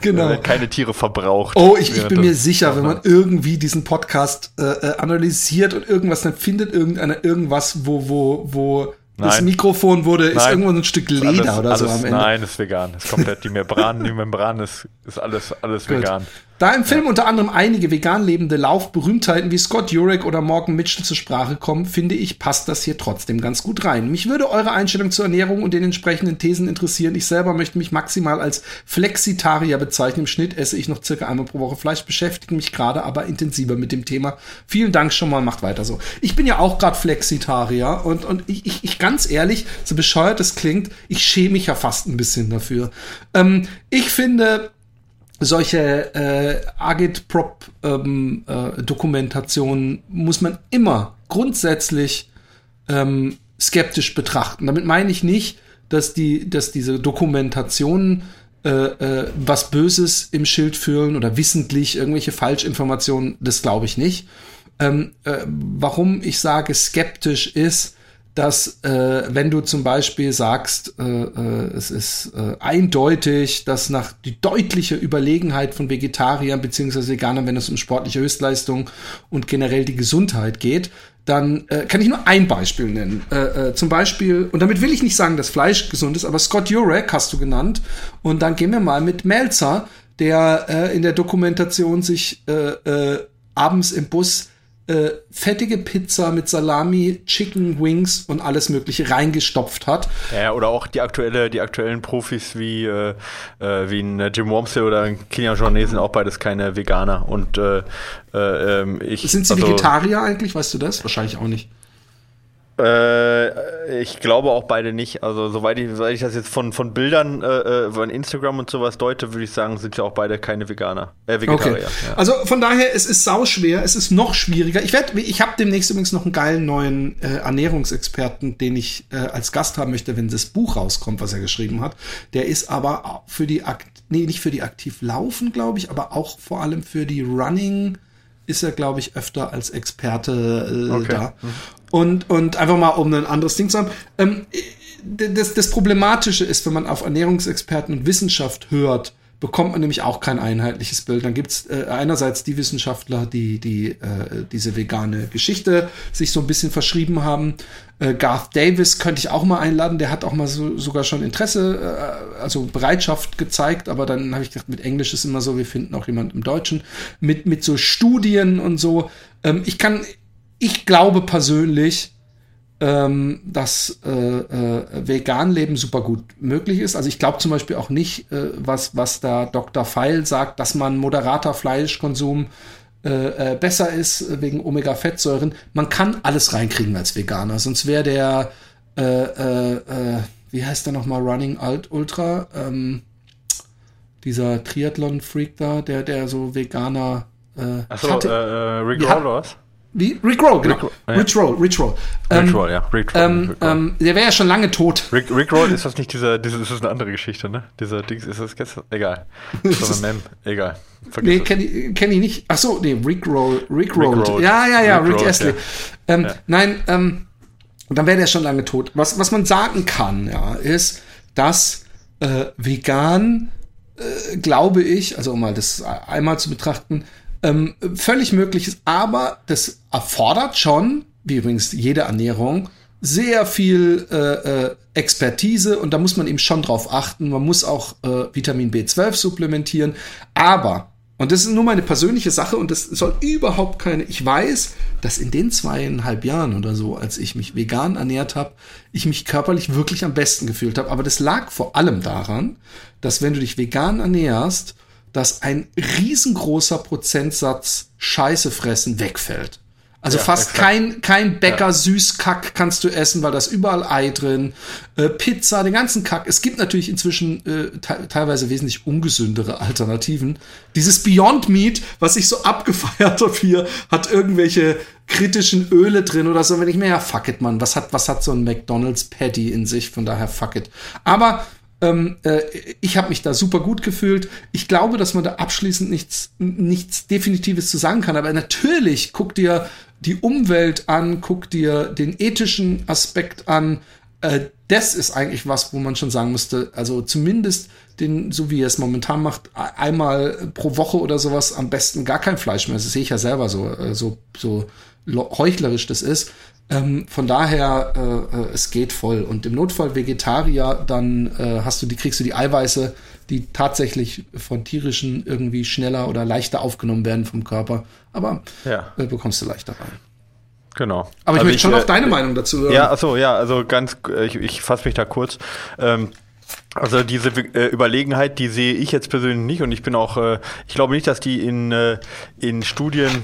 S2: genau.
S3: keine Tiere verbraucht.
S2: Oh, ich, ich bin mir sicher, wenn man irgendwie diesen Podcast äh, äh, analysiert und irgendwas, dann findet irgendeiner irgendwas, wo, wo, wo Nein. Das Mikrofon wurde, ist Nein. irgendwann ein Stück Leder alles, oder so
S3: am Ende. Nein, ist vegan. Ist komplett die Membran, die Membran ist, ist alles, alles vegan.
S2: Da im Film unter anderem einige vegan lebende Laufberühmtheiten wie Scott Jurek oder Morgan Mitchell zur Sprache kommen, finde ich, passt das hier trotzdem ganz gut rein. Mich würde eure Einstellung zur Ernährung und den entsprechenden Thesen interessieren. Ich selber möchte mich maximal als Flexitarier bezeichnen. Im Schnitt esse ich noch circa einmal pro Woche Fleisch, beschäftige mich gerade aber intensiver mit dem Thema. Vielen Dank schon mal, macht weiter so. Ich bin ja auch gerade Flexitarier und, und ich, ich, ich ganz ehrlich, so bescheuert es klingt, ich schäme mich ja fast ein bisschen dafür. Ähm, ich finde, solche äh, Agitprop-Dokumentationen ähm, äh, muss man immer grundsätzlich ähm, skeptisch betrachten. Damit meine ich nicht, dass die, dass diese Dokumentationen äh, äh, was Böses im Schild führen oder wissentlich irgendwelche Falschinformationen. Das glaube ich nicht. Ähm, äh, warum ich sage skeptisch ist, dass äh, wenn du zum Beispiel sagst, äh, äh, es ist äh, eindeutig, dass nach die deutliche Überlegenheit von Vegetariern beziehungsweise Veganern, wenn es um sportliche Höchstleistung und generell die Gesundheit geht, dann äh, kann ich nur ein Beispiel nennen. Äh, äh, zum Beispiel, und damit will ich nicht sagen, dass Fleisch gesund ist, aber Scott Jurek hast du genannt. Und dann gehen wir mal mit Melzer, der äh, in der Dokumentation sich äh, äh, abends im Bus äh, fettige Pizza mit Salami, Chicken Wings und alles Mögliche reingestopft hat.
S3: Ja, oder auch die aktuelle, die aktuellen Profis wie, äh, äh wie ein Jim Wormsley oder ein Kilian Jornet sind auch beides keine Veganer. Und äh, äh, ähm, ich.
S2: Sind sie also, Vegetarier eigentlich? Weißt du das? Wahrscheinlich auch nicht.
S3: Äh, ich glaube auch beide nicht. Also soweit ich, soweit ich das jetzt von, von Bildern äh, äh von Instagram und sowas deute, würde ich sagen, sind ja auch beide keine Veganer.
S2: Äh, Vegetarier. Okay. Ja. Also von daher, es ist sau schwer, es ist noch schwieriger. Ich werde, ich habe demnächst übrigens noch einen geilen neuen äh, Ernährungsexperten, den ich äh, als Gast haben möchte, wenn das Buch rauskommt, was er geschrieben hat. Der ist aber für die Akt nee, nicht für die aktiv laufen, glaube ich, aber auch vor allem für die Running ist er, glaube ich, öfter als Experte äh, okay. da. Mhm. Und, und einfach mal, um ein anderes Ding zu haben. Ähm, das, das Problematische ist, wenn man auf Ernährungsexperten und Wissenschaft hört, bekommt man nämlich auch kein einheitliches Bild. Dann gibt's äh, einerseits die Wissenschaftler, die, die äh, diese vegane Geschichte sich so ein bisschen verschrieben haben. Äh, Garth Davis könnte ich auch mal einladen, der hat auch mal so, sogar schon Interesse, äh, also Bereitschaft gezeigt, aber dann habe ich gedacht, mit Englisch ist immer so, wir finden auch jemand im Deutschen, mit, mit so Studien und so. Ähm, ich kann, ich glaube persönlich, ähm, dass äh, äh, Vegan-Leben super gut möglich ist. Also ich glaube zum Beispiel auch nicht, äh, was, was da Dr. Feil sagt, dass man moderater Fleischkonsum äh, äh, besser ist wegen Omega-Fettsäuren. Man kann alles reinkriegen als Veganer, sonst wäre der, äh, äh, äh, wie heißt der nochmal, Running Alt Ultra, ähm, dieser Triathlon-Freak da, der, der so Veganer
S3: äh, Achso, hatte, äh, Rick Rollers?
S2: Wie? Rick Roll, genau. Rick, ja. Rich Roll, Rich Roll.
S3: Ähm, Rich Roll, ja. Rick Roll,
S2: ähm, Rick Roll. Ähm, der wäre ja schon lange tot.
S3: Rick, Rick Roll, ist das nicht dieser, dieser, ist das eine andere Geschichte, ne? Dieser Dings, ist das, das egal. So eine Mem, egal.
S2: Vergiss nee, kenne ich, kenn ich nicht. Ach so, nee, Rick Roll, Rick Roll. Rick ja, ja, ja, Rick, Rick Astley. Ja. Ähm, ja. Nein, ähm, dann wäre der schon lange tot. Was, was man sagen kann, ja, ist, dass äh, vegan, äh, glaube ich, also um mal das einmal zu betrachten, ähm, völlig möglich ist, aber das erfordert schon, wie übrigens jede Ernährung, sehr viel äh, äh, Expertise und da muss man eben schon drauf achten. Man muss auch äh, Vitamin B12 supplementieren. Aber, und das ist nur meine persönliche Sache und das soll überhaupt keine, ich weiß, dass in den zweieinhalb Jahren oder so, als ich mich vegan ernährt habe, ich mich körperlich wirklich am besten gefühlt habe. Aber das lag vor allem daran, dass wenn du dich vegan ernährst, dass ein riesengroßer Prozentsatz Scheiße fressen wegfällt. Also ja, fast exakt. kein, kein Bäcker ja. Süßkack kannst du essen, weil da ist überall Ei drin. Äh, Pizza, den ganzen Kack. Es gibt natürlich inzwischen äh, te teilweise wesentlich ungesündere Alternativen. Dieses Beyond Meat, was ich so abgefeiert habe hier, hat irgendwelche kritischen Öle drin oder so. Wenn ich mir, ja, fuck it, Mann. Was hat, was hat so ein McDonald's Patty in sich? Von daher, fuck it. Aber ähm, äh, ich habe mich da super gut gefühlt. Ich glaube, dass man da abschließend nichts, nichts Definitives zu sagen kann. Aber natürlich guck dir die Umwelt an, guck dir den ethischen Aspekt an. Äh, das ist eigentlich was, wo man schon sagen müsste, also zumindest den, so wie er es momentan macht, einmal pro Woche oder sowas, am besten gar kein Fleisch mehr. Das sehe ich ja selber so, äh, so, so heuchlerisch das ist. Ähm, von daher, äh, äh, es geht voll. Und im Notfall Vegetarier, dann äh, hast du die, kriegst du die Eiweiße, die tatsächlich von tierischen irgendwie schneller oder leichter aufgenommen werden vom Körper. Aber ja. äh, bekommst du leichter rein.
S3: Genau.
S2: Aber ich also möchte schon äh, auf deine Meinung dazu
S3: hören. Ja, achso, ja, also ganz, äh, ich, ich fasse mich da kurz. Ähm, also diese äh, Überlegenheit, die sehe ich jetzt persönlich nicht und ich bin auch, äh, ich glaube nicht, dass die in, äh, in Studien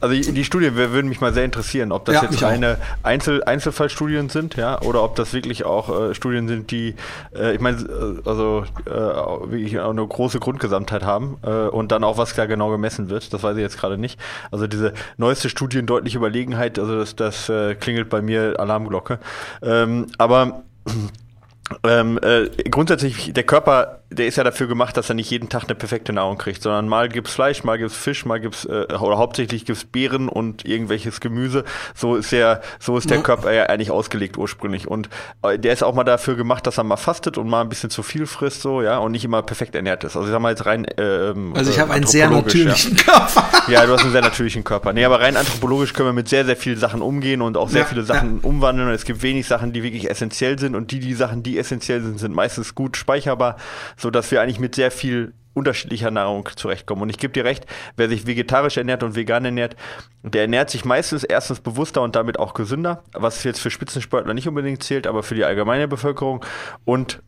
S3: also die Studien würden mich mal sehr interessieren, ob das ja, jetzt reine Einzel Einzelfallstudien sind, ja, oder ob das wirklich auch äh, Studien sind, die, äh, ich meine, äh, also äh, wirklich auch eine große Grundgesamtheit haben äh, und dann auch was da genau gemessen wird. Das weiß ich jetzt gerade nicht. Also diese neueste Studien deutliche Überlegenheit, also das, das äh, klingelt bei mir Alarmglocke. Ähm, aber ähm, äh, grundsätzlich, der Körper, der ist ja dafür gemacht, dass er nicht jeden Tag eine perfekte Nahrung kriegt, sondern mal gibt's Fleisch, mal gibt's Fisch, mal gibt's äh, oder hauptsächlich gibt's Beeren und irgendwelches Gemüse. So ist ja, so ist der ja. Körper ja eigentlich ausgelegt ursprünglich. Und äh, der ist auch mal dafür gemacht, dass er mal fastet und mal ein bisschen zu viel frisst, so ja, und nicht immer perfekt ernährt ist. Also ich sag mal jetzt rein.
S2: Ähm, also ich habe einen sehr natürlichen ja. Körper.
S3: Ja, du hast einen sehr natürlichen Körper. Nee, aber rein anthropologisch können wir mit sehr, sehr vielen Sachen umgehen und auch sehr ja, viele Sachen umwandeln. Und es gibt wenig Sachen, die wirklich essentiell sind und die, die Sachen, die essentiell sind, sind meistens gut speicherbar, so dass wir eigentlich mit sehr viel unterschiedlicher Nahrung zurechtkommen. Und ich gebe dir recht, wer sich vegetarisch ernährt und vegan ernährt, der ernährt sich meistens erstens bewusster und damit auch gesünder, was jetzt für Spitzensportler nicht unbedingt zählt, aber für die allgemeine Bevölkerung und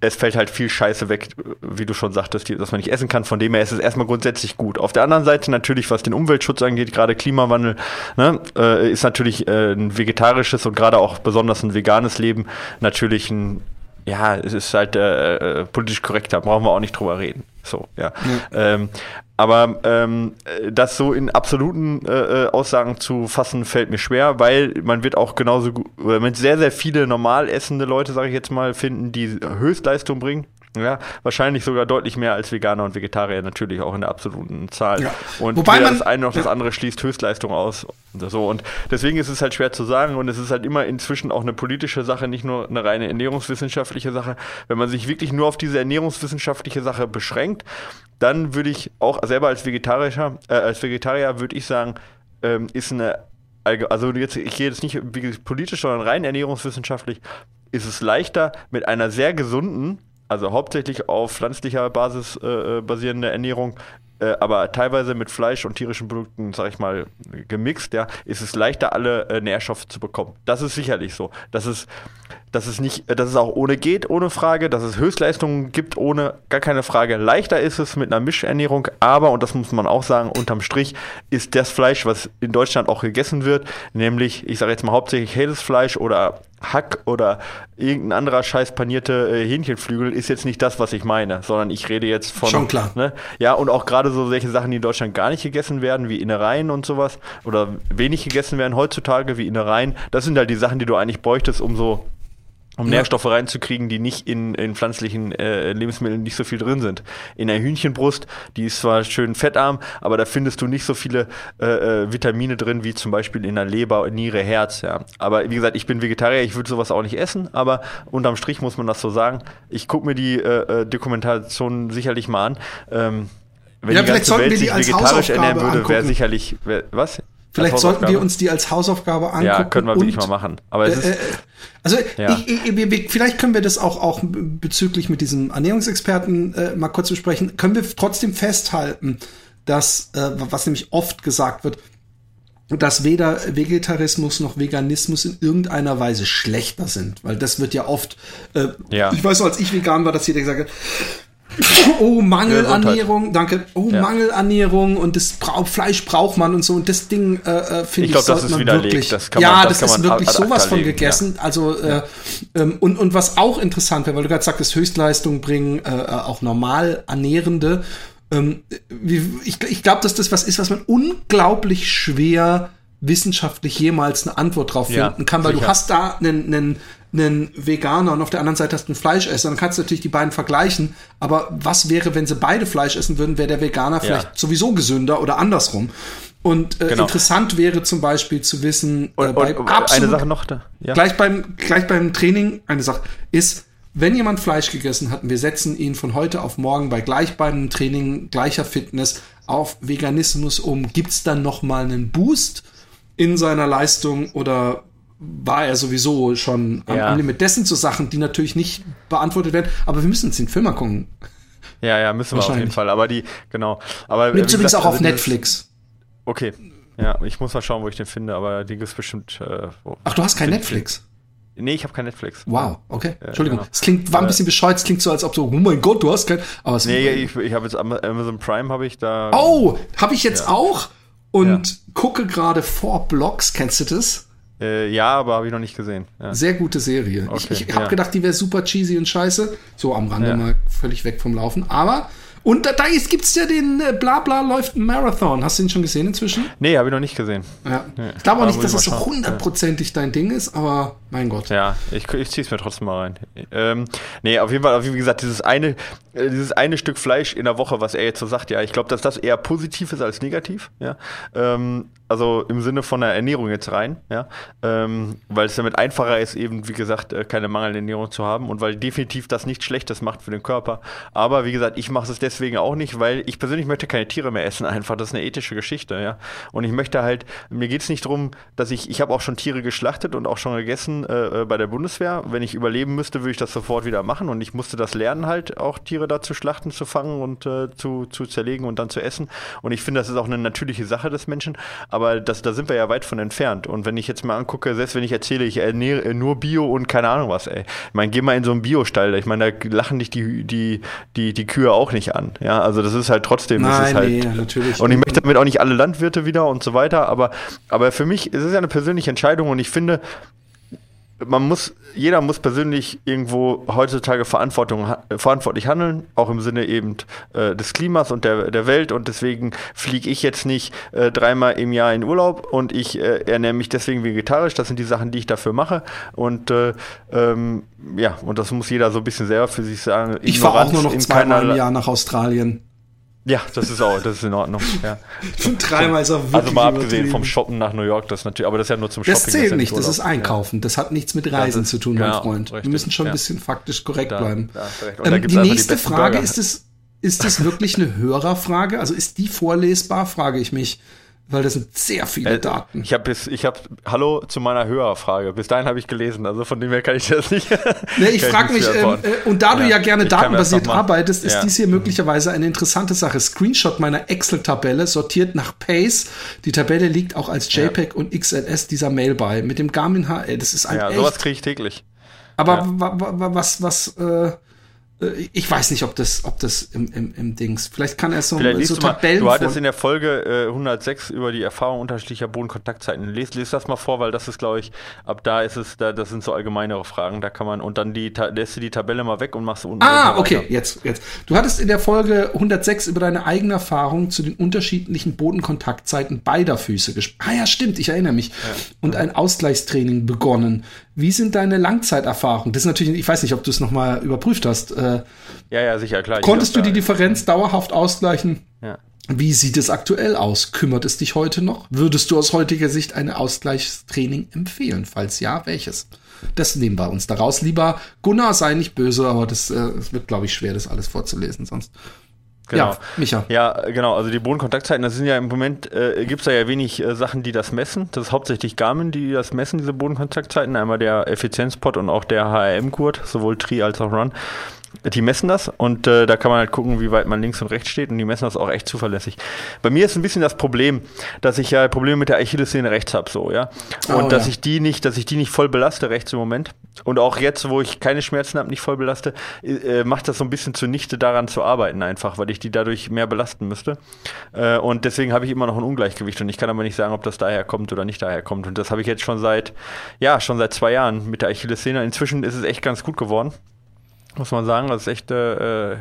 S3: es fällt halt viel Scheiße weg, wie du schon sagtest, dass man nicht essen kann. Von dem her ist es erstmal grundsätzlich gut. Auf der anderen Seite natürlich, was den Umweltschutz angeht, gerade Klimawandel, ne, äh, ist natürlich äh, ein vegetarisches und gerade auch besonders ein veganes Leben natürlich ein ja, es ist halt äh, äh, politisch korrekt, da brauchen wir auch nicht drüber reden. So, ja. Mhm. Ähm, aber ähm, das so in absoluten äh, äh, Aussagen zu fassen, fällt mir schwer, weil man wird auch genauso gut, man sehr, sehr viele normal essende Leute, sage ich jetzt mal, finden, die Höchstleistung bringen. Ja, wahrscheinlich sogar deutlich mehr als Veganer und Vegetarier, natürlich auch in der absoluten Zahl. Ja. Und
S2: Wobei
S3: weder
S2: man,
S3: das eine noch das andere schließt Höchstleistung aus. Und so. Und deswegen ist es halt schwer zu sagen und es ist halt immer inzwischen auch eine politische Sache, nicht nur eine reine ernährungswissenschaftliche Sache. Wenn man sich wirklich nur auf diese ernährungswissenschaftliche Sache beschränkt, dann würde ich auch selber als Vegetarischer, äh, als Vegetarier würde ich sagen, ähm, ist eine also jetzt, ich gehe jetzt nicht politisch, sondern rein ernährungswissenschaftlich, ist es leichter mit einer sehr gesunden also hauptsächlich auf pflanzlicher Basis äh, äh, basierende Ernährung, äh, aber teilweise mit Fleisch und tierischen Produkten, sag ich mal, gemixt, ja, ist es leichter, alle äh, Nährstoffe zu bekommen. Das ist sicherlich so. Das ist dass es nicht, dass es auch ohne geht, ohne Frage, dass es Höchstleistungen gibt, ohne gar keine Frage. Leichter ist es mit einer Mischernährung, aber, und das muss man auch sagen, unterm Strich ist das Fleisch, was in Deutschland auch gegessen wird, nämlich, ich sage jetzt mal hauptsächlich helles Fleisch oder Hack oder irgendein anderer scheiß panierte äh, Hähnchenflügel ist jetzt nicht das, was ich meine, sondern ich rede jetzt von.
S2: Schon klar.
S3: Ne? Ja, und auch gerade so solche Sachen, die in Deutschland gar nicht gegessen werden, wie Innereien und sowas, oder wenig gegessen werden heutzutage, wie Innereien, das sind halt die Sachen, die du eigentlich bräuchtest, um so um ja. Nährstoffe reinzukriegen, die nicht in, in pflanzlichen äh, Lebensmitteln nicht so viel drin sind. In der Hühnchenbrust, die ist zwar schön fettarm, aber da findest du nicht so viele äh, äh, Vitamine drin, wie zum Beispiel in der Leber, Niere, Herz. Ja. Aber wie gesagt, ich bin Vegetarier, ich würde sowas auch nicht essen, aber unterm Strich muss man das so sagen. Ich gucke mir die äh, äh Dokumentation sicherlich mal an. Ähm, wenn
S2: ja,
S3: die
S2: ganze Welt sich vegetarisch ernähren würde,
S3: wäre sicherlich, wär, was?
S2: Vielleicht sollten wir uns die als Hausaufgabe angucken. Ja,
S3: können wir wirklich mal machen. Aber es
S2: äh, ist, äh, also ja. ich, ich, vielleicht können wir das auch, auch bezüglich mit diesem Ernährungsexperten äh, mal kurz besprechen. Können wir trotzdem festhalten, dass, äh, was nämlich oft gesagt wird, dass weder Vegetarismus noch Veganismus in irgendeiner Weise schlechter sind. Weil das wird ja oft, äh, ja. ich weiß so, als ich vegan war, dass jeder gesagt hat, oh, Mangelernährung, danke, oh, ja. Mangelernährung und das Bra Fleisch braucht man und so. Und das Ding äh, äh finde ich, ich
S3: glaub, das ist wirklich,
S2: das kann ja, man, das, das ist wirklich sowas von gegessen,
S3: ja.
S2: also äh, ähm, und, und was auch interessant wäre, weil du gerade sagtest, Höchstleistung bringen äh, äh auch normal Ernährende, ähm, ich, ich glaube, dass das was ist, was man unglaublich schwer wissenschaftlich jemals eine Antwort drauf finden ja, kann, weil sicher. du hast da einen, einen einen Veganer und auf der anderen Seite hast du einen Fleischesser, dann kannst du natürlich die beiden vergleichen. Aber was wäre, wenn sie beide Fleisch essen würden, wäre der Veganer vielleicht ja. sowieso gesünder oder andersrum. Und äh, genau. interessant wäre zum Beispiel zu wissen,
S3: äh, bei und, absolut, eine Sache noch da.
S2: Ja. Gleich beim gleich beim Training eine Sache ist, wenn jemand Fleisch gegessen hat und wir setzen ihn von heute auf morgen bei gleich beim Training gleicher Fitness auf Veganismus um, gibt's dann noch mal einen Boost in seiner Leistung oder war er sowieso schon am ja. Limit dessen zu Sachen, die natürlich nicht beantwortet werden. Aber wir müssen uns den Film mal gucken.
S3: Ja, ja, müssen wir auf jeden Fall. Aber die, genau. Aber
S2: Gibt übrigens auch auf also Netflix.
S3: Okay. Ja, ich muss mal schauen, wo ich den finde, aber die gibt's bestimmt. Äh,
S2: Ach, du hast kein Netflix?
S3: Nee, ich habe kein Netflix.
S2: Wow, okay. Entschuldigung. Es genau. klingt, war ein bisschen bescheuert, es klingt so, als ob so, oh mein Gott, du hast kein.
S3: Aber es nee, ich, ich habe jetzt Amazon Prime, habe ich da.
S2: Oh, habe ich jetzt ja. auch und ja. gucke gerade Four Blocks, kennst du das?
S3: Äh, ja, aber habe ich noch nicht gesehen. Ja.
S2: Sehr gute Serie. Okay, ich ich habe ja. gedacht, die wäre super cheesy und scheiße. So am Rande ja. mal völlig weg vom Laufen. Aber und da, da gibt es ja den äh, Blabla läuft ein Marathon. Hast du den schon gesehen inzwischen?
S3: Nee, habe ich noch nicht gesehen.
S2: Ja. Nee. Ich glaube auch nicht, dass das so hundertprozentig dein Ding ist, aber mein Gott.
S3: Ja, ich, ich ziehe es mir trotzdem mal rein. Ähm, nee, auf jeden Fall, wie gesagt, dieses eine, äh, dieses eine Stück Fleisch in der Woche, was er jetzt so sagt, ja, ich glaube, dass das eher positiv ist als negativ. Ja. Ähm, also im Sinne von der Ernährung jetzt rein, ja, ähm, weil es damit einfacher ist, eben, wie gesagt, äh, keine mangelnde Ernährung zu haben und weil definitiv das nichts Schlechtes macht für den Körper. Aber wie gesagt, ich mache es deswegen deswegen auch nicht, weil ich persönlich möchte keine Tiere mehr essen einfach. Das ist eine ethische Geschichte, ja. Und ich möchte halt, mir geht es nicht darum, dass ich, ich habe auch schon Tiere geschlachtet und auch schon gegessen äh, äh, bei der Bundeswehr. Wenn ich überleben müsste, würde ich das sofort wieder machen und ich musste das lernen halt, auch Tiere da zu schlachten, zu fangen und äh, zu, zu zerlegen und dann zu essen. Und ich finde, das ist auch eine natürliche Sache des Menschen, aber das, da sind wir ja weit von entfernt. Und wenn ich jetzt mal angucke, selbst wenn ich erzähle, ich ernähre nur Bio und keine Ahnung was, ey. Ich meine, geh mal in so einen Biostall, ich meine, da lachen dich die, die, die, die Kühe auch nicht an. Ja, also das ist halt trotzdem.
S2: Nein,
S3: ist halt,
S2: nee, natürlich.
S3: Und ich möchte damit auch nicht alle Landwirte wieder und so weiter, aber, aber für mich ist es ja eine persönliche Entscheidung und ich finde, man muss, jeder muss persönlich irgendwo heutzutage Verantwortung, verantwortlich handeln, auch im Sinne eben äh, des Klimas und der, der Welt. Und deswegen fliege ich jetzt nicht äh, dreimal im Jahr in Urlaub und ich äh, ernähre mich deswegen vegetarisch. Das sind die Sachen, die ich dafür mache. Und äh, ähm, ja, und das muss jeder so ein bisschen selber für sich sagen.
S2: Ich fahre auch nur noch zweimal im Jahr nach Australien.
S3: Ja, das ist auch, das ist in Ordnung. Ja.
S2: Dreimal ist auch
S3: wirklich Also mal abgesehen vom Shoppen nach New York, das natürlich, aber das ist ja nur zum Shopping.
S2: Das zählt das nicht, das ist Einkaufen. Das hat nichts mit Reisen ist, zu tun, mein genau, Freund. Richtig, Wir müssen schon ein bisschen faktisch korrekt da, bleiben. Da, ähm, die nächste die Frage ist es, ist es wirklich eine Hörerfrage? Also ist die vorlesbar, frage ich mich weil das sind sehr viele äh, Daten.
S3: Ich habe bis, ich habe, hallo zu meiner Hörerfrage. Bis dahin habe ich gelesen, also von dem her kann ich das nicht.
S2: nee, ich frage mich, ähm, äh, und da ja, du ja gerne datenbasiert arbeitest, ist ja. dies hier möglicherweise eine interessante Sache. Screenshot meiner Excel-Tabelle sortiert nach Pace. Die Tabelle liegt auch als JPEG ja. und XLS dieser Mail bei. Mit dem Garmin HL. Das ist ein Ja,
S3: echt, sowas kriege ich täglich.
S2: Aber was, was, äh, äh, ich weiß nicht, ob das, ob das im, im, im Dings. Vielleicht kann er so,
S3: Vielleicht so Tabellen. Mal, du hattest in der Folge äh, 106 über die Erfahrung unterschiedlicher Bodenkontaktzeiten. Lies, lies das mal vor, weil das ist, glaube ich, ab da ist es, da, das sind so allgemeinere Fragen. Da kann man und dann die lässt du die Tabelle mal weg und machst unten.
S2: Ah, okay, jetzt, jetzt. Du hattest in der Folge 106 über deine eigene Erfahrung zu den unterschiedlichen Bodenkontaktzeiten beider Füße gesprochen. Ah ja, stimmt, ich erinnere mich. Ja. Und ein Ausgleichstraining begonnen. Wie sind deine Langzeiterfahrungen? Das ist natürlich, ich weiß nicht, ob du es nochmal überprüft hast. Äh,
S3: ja, ja, sicher, klar.
S2: Konntest du die Differenz dauerhaft ausgleichen? Ja. Wie sieht es aktuell aus? Kümmert es dich heute noch? Würdest du aus heutiger Sicht ein Ausgleichstraining empfehlen? Falls ja, welches? Das nehmen wir uns daraus. Lieber Gunnar, sei nicht böse, aber das, äh, das wird, glaube ich, schwer, das alles vorzulesen sonst.
S3: Genau. Ja, Micha. Ja, genau. Also die Bodenkontaktzeiten, das sind ja im Moment, äh, gibt es da ja wenig äh, Sachen, die das messen. Das ist hauptsächlich Garmin, die das messen, diese Bodenkontaktzeiten. Einmal der Effizienzpot und auch der HRM-Gurt, sowohl Tri als auch Run die messen das und äh, da kann man halt gucken, wie weit man links und rechts steht und die messen das auch echt zuverlässig. Bei mir ist ein bisschen das Problem, dass ich ja Probleme mit der Achillessehne rechts habe, so, ja. Und oh, dass ja. ich die nicht, dass ich die nicht voll belaste rechts im Moment. Und auch jetzt, wo ich keine Schmerzen habe, nicht voll belaste, äh, macht das so ein bisschen zunichte daran zu arbeiten einfach, weil ich die dadurch mehr belasten müsste. Äh, und deswegen habe ich immer noch ein Ungleichgewicht und ich kann aber nicht sagen, ob das daher kommt oder nicht daher kommt. Und das habe ich jetzt schon seit, ja, schon seit zwei Jahren mit der Achillessehne. Inzwischen ist es echt ganz gut geworden muss man sagen. Das ist echt äh,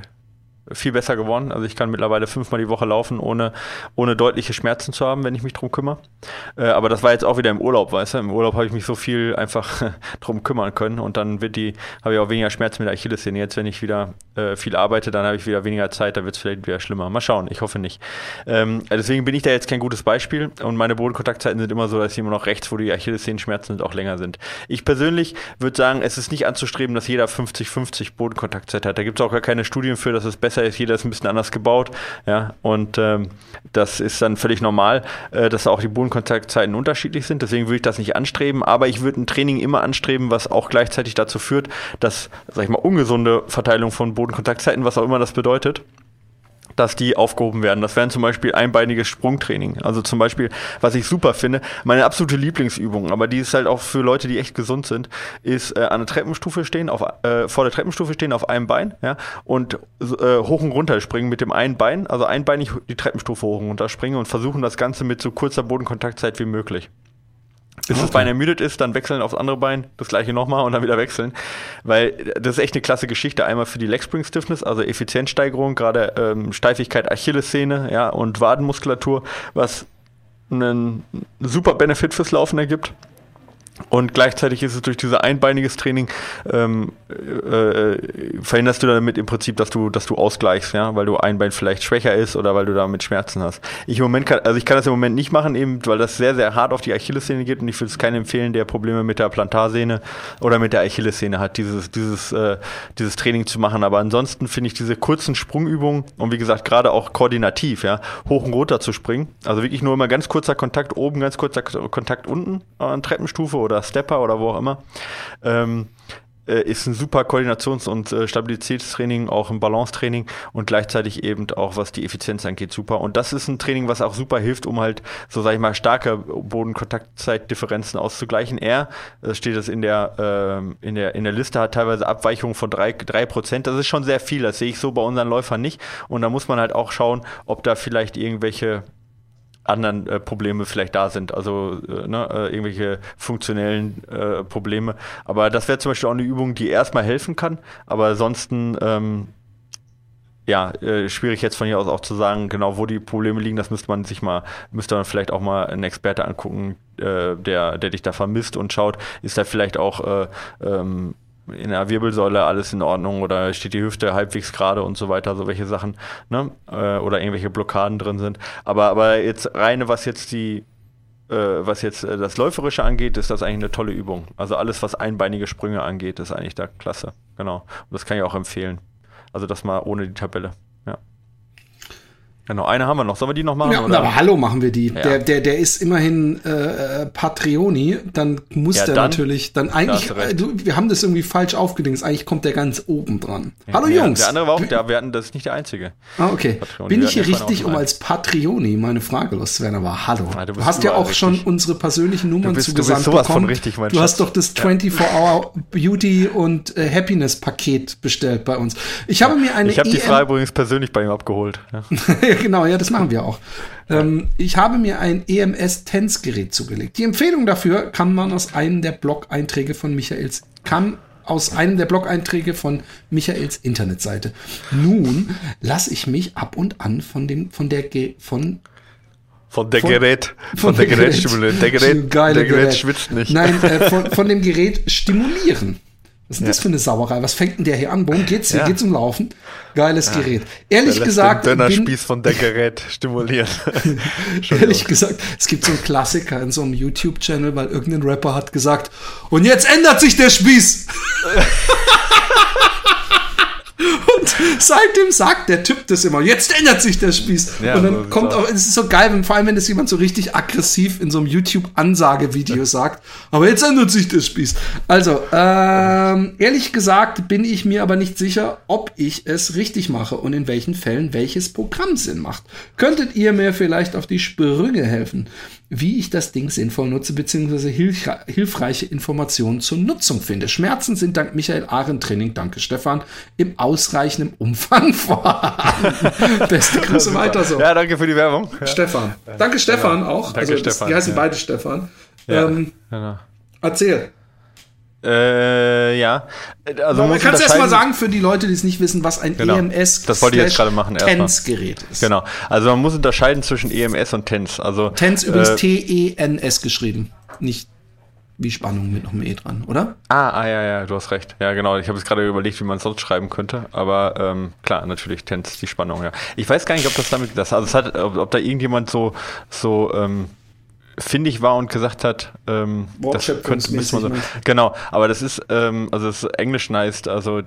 S3: viel besser geworden. Also ich kann mittlerweile fünfmal die Woche laufen, ohne, ohne deutliche Schmerzen zu haben, wenn ich mich drum kümmere. Äh, aber das war jetzt auch wieder im Urlaub, weißt du? Im Urlaub habe ich mich so viel einfach drum kümmern können und dann wird die, habe ich auch weniger Schmerzen mit der Achillessehne. Jetzt, wenn ich wieder äh, viel arbeite, dann habe ich wieder weniger Zeit, da wird es vielleicht wieder schlimmer. Mal schauen, ich hoffe nicht. Ähm, deswegen bin ich da jetzt kein gutes Beispiel und meine Bodenkontaktzeiten sind immer so, dass sie immer noch rechts, wo die Achillessehenschmerzen sind, auch länger sind. Ich persönlich würde sagen, es ist nicht anzustreben, dass jeder 50-50 Bodenkontaktzeit hat. Da gibt es auch gar keine Studien für, dass es besser besser ist, jeder ist ein bisschen anders gebaut. Ja, und ähm, das ist dann völlig normal, äh, dass auch die Bodenkontaktzeiten unterschiedlich sind. Deswegen würde ich das nicht anstreben, aber ich würde ein Training immer anstreben, was auch gleichzeitig dazu führt, dass, sag ich mal, ungesunde Verteilung von Bodenkontaktzeiten, was auch immer das bedeutet, dass die aufgehoben werden. Das wären zum Beispiel einbeiniges Sprungtraining. Also zum Beispiel, was ich super finde, meine absolute Lieblingsübung, aber die ist halt auch für Leute, die echt gesund sind, ist äh, an der Treppenstufe stehen, auf, äh, vor der Treppenstufe stehen auf einem Bein, ja, und äh, hoch und runter springen mit dem einen Bein, also einbeinig die Treppenstufe hoch und runter springen und versuchen das Ganze mit so kurzer Bodenkontaktzeit wie möglich bis okay. das Bein ermüdet ist, dann wechseln aufs andere Bein, das gleiche nochmal und dann wieder wechseln. Weil das ist echt eine klasse Geschichte. Einmal für die Leg Spring Stiffness, also Effizienzsteigerung, gerade ähm, Steifigkeit Achillessehne ja, und Wadenmuskulatur, was einen super Benefit fürs Laufen ergibt. Und gleichzeitig ist es durch dieses einbeiniges Training ähm, äh, verhinderst du damit im Prinzip, dass du, dass du ausgleichst, ja, weil du ein Bein vielleicht schwächer ist oder weil du damit Schmerzen hast. Ich im Moment kann, also ich kann das im Moment nicht machen, eben weil das sehr, sehr hart auf die Achillessehne geht und ich würde es keinen empfehlen, der Probleme mit der Plantarsehne oder mit der Achillessehne hat, dieses, dieses, äh, dieses Training zu machen. Aber ansonsten finde ich diese kurzen Sprungübungen und wie gesagt, gerade auch koordinativ, ja, hoch und runter zu springen. Also wirklich nur immer ganz kurzer Kontakt oben, ganz kurzer Kontakt unten an Treppenstufe oder Stepper oder wo auch immer. Ähm, äh, ist ein super Koordinations- und äh, Stabilitätstraining, auch ein Balancetraining und gleichzeitig eben auch, was die Effizienz angeht, super. Und das ist ein Training, was auch super hilft, um halt, so sag ich mal, starke Bodenkontaktzeitdifferenzen auszugleichen. Er, das steht das in der, äh, in der, in der Liste, hat teilweise Abweichungen von drei drei Prozent. Das ist schon sehr viel, das sehe ich so bei unseren Läufern nicht. Und da muss man halt auch schauen, ob da vielleicht irgendwelche anderen äh, Probleme vielleicht da sind, also äh, ne, äh, irgendwelche funktionellen äh, Probleme. Aber das wäre zum Beispiel auch eine Übung, die erstmal helfen kann, aber ansonsten ähm, ja, äh, schwierig jetzt von hier aus auch zu sagen, genau wo die Probleme liegen. Das müsste man sich mal, müsste man vielleicht auch mal einen Experte angucken, äh, der, der dich da vermisst und schaut, ist da vielleicht auch äh, ähm, in der Wirbelsäule alles in Ordnung oder steht die Hüfte halbwegs gerade und so weiter, so welche Sachen, ne? Äh, oder irgendwelche Blockaden drin sind. Aber, aber jetzt reine, was jetzt die äh, was jetzt äh, das Läuferische angeht, ist das eigentlich eine tolle Übung. Also alles, was einbeinige Sprünge angeht, ist eigentlich da klasse. Genau. Und das kann ich auch empfehlen. Also das mal ohne die Tabelle. Ja. Genau, eine haben wir noch. Sollen wir die noch machen?
S2: Ja, oder? aber hallo machen wir die. Ja. Der, der, der ist immerhin äh, Patreoni, dann muss ja, der dann, natürlich, dann eigentlich, äh, du, wir haben das irgendwie falsch aufgedingst, eigentlich kommt der ganz oben dran. Ja, hallo Jungs.
S3: Der andere war auch, der, wir hatten, das ist nicht der einzige.
S2: Ah, okay. Patreoni. Bin ich hier richtig, um als Patreoni meine Frage loszuwerden, aber hallo. du, du hast ja auch richtig. schon unsere persönlichen Nummern bist, zugesandt
S3: du bist sowas bekommen. Von richtig,
S2: mein du Schatz. hast doch das 24-Hour Beauty und äh, Happiness Paket bestellt bei uns. Ich habe mir eine
S3: Ich habe die e Frage übrigens persönlich bei ihm abgeholt.
S2: Genau, ja, das machen wir auch. Ähm, ich habe mir ein EMS-Tense-Gerät zugelegt. Die Empfehlung dafür kann man aus einem der Blog-Einträge von Michaels, kam aus einem der Blog-Einträge von Michaels Internetseite. Nun lasse ich mich ab und an von dem, von der, von
S3: von der von, Gerät, von, von der, der Gerät, stimulieren. Der Gerät, der Gerät,
S2: Gerät schwitzt nicht. Nein, äh, von, von dem Gerät stimulieren. Was ist denn ja. das für eine Sauerei? Was fängt denn der hier an? Worum geht's hier? Ja. Geht's um Laufen? Geiles ja. Gerät. Ehrlich der gesagt.
S3: Den Dönerspieß von der Gerät stimulieren.
S2: ehrlich gesagt, es gibt so einen Klassiker in so einem YouTube-Channel, weil irgendein Rapper hat gesagt, und jetzt ändert sich der Spieß. Und seitdem sagt der Typ das immer. Jetzt ändert sich der Spieß. Ja, und dann kommt auch, es ist so geil, wenn, vor allem wenn das jemand so richtig aggressiv in so einem YouTube-Ansagevideo sagt. Aber jetzt ändert sich der Spieß. Also, ähm, ehrlich gesagt bin ich mir aber nicht sicher, ob ich es richtig mache und in welchen Fällen welches Programm Sinn macht. Könntet ihr mir vielleicht auf die Sprünge helfen? Wie ich das Ding sinnvoll nutze, beziehungsweise hilfreiche Informationen zur Nutzung finde. Schmerzen sind dank Michael Arendt Training, danke Stefan, im ausreichenden Umfang vorhanden. Beste Grüße weiter so.
S3: Ja, danke für die Werbung.
S2: Ja. Stefan. Danke Stefan ja. auch.
S3: Danke also, Stefan.
S2: Die heißen ja. beide Stefan. Ähm, genau. Erzähl.
S3: Äh, ja.
S2: Also man kann es erstmal sagen für die Leute, die es nicht wissen, was ein genau. EMS
S3: das wollte ich jetzt gerade machen
S2: TENS-Gerät ist.
S3: Genau. Also man muss unterscheiden zwischen EMS und TENS. Also
S2: TENS übrigens äh, T-E-N-S geschrieben, nicht wie Spannung mit noch einem E dran, oder?
S3: Ah, ah ja, ja, du hast recht. Ja, genau. Ich habe jetzt gerade überlegt, wie man es sonst schreiben könnte, aber ähm, klar, natürlich TENS die Spannung. Ja. Ich weiß gar nicht, ob das damit, das, also es hat, ob, ob da irgendjemand so so ähm, findig war und gesagt hat, ähm, das könnte müssen wir so. Genau, aber das ist, ähm, also das Englisch heißt, also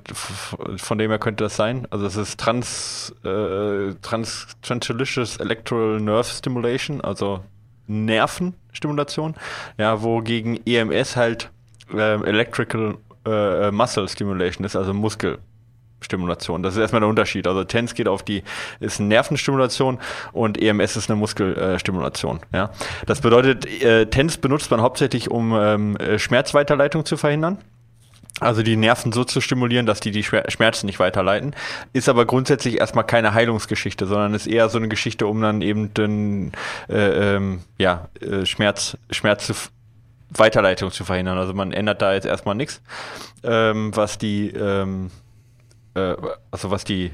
S3: von dem her könnte das sein. Also es ist Trans, äh, Trans Transilicious Electoral Nerve Stimulation, also Nervenstimulation, ja, wogegen EMS halt äh, Electrical äh, Muscle Stimulation ist, also Muskel. Stimulation. Das ist erstmal der Unterschied. Also TENS geht auf die, ist eine Nervenstimulation und EMS ist eine Muskelstimulation. Ja? Das bedeutet, äh, TENS benutzt man hauptsächlich, um ähm, Schmerzweiterleitung zu verhindern. Also die Nerven so zu stimulieren, dass die die Schmerzen nicht weiterleiten. Ist aber grundsätzlich erstmal keine Heilungsgeschichte, sondern ist eher so eine Geschichte, um dann eben den äh, ähm, ja, äh, Schmerz, Schmerz zu Weiterleitung zu verhindern. Also man ändert da jetzt erstmal nichts, ähm, was die ähm, äh, also was die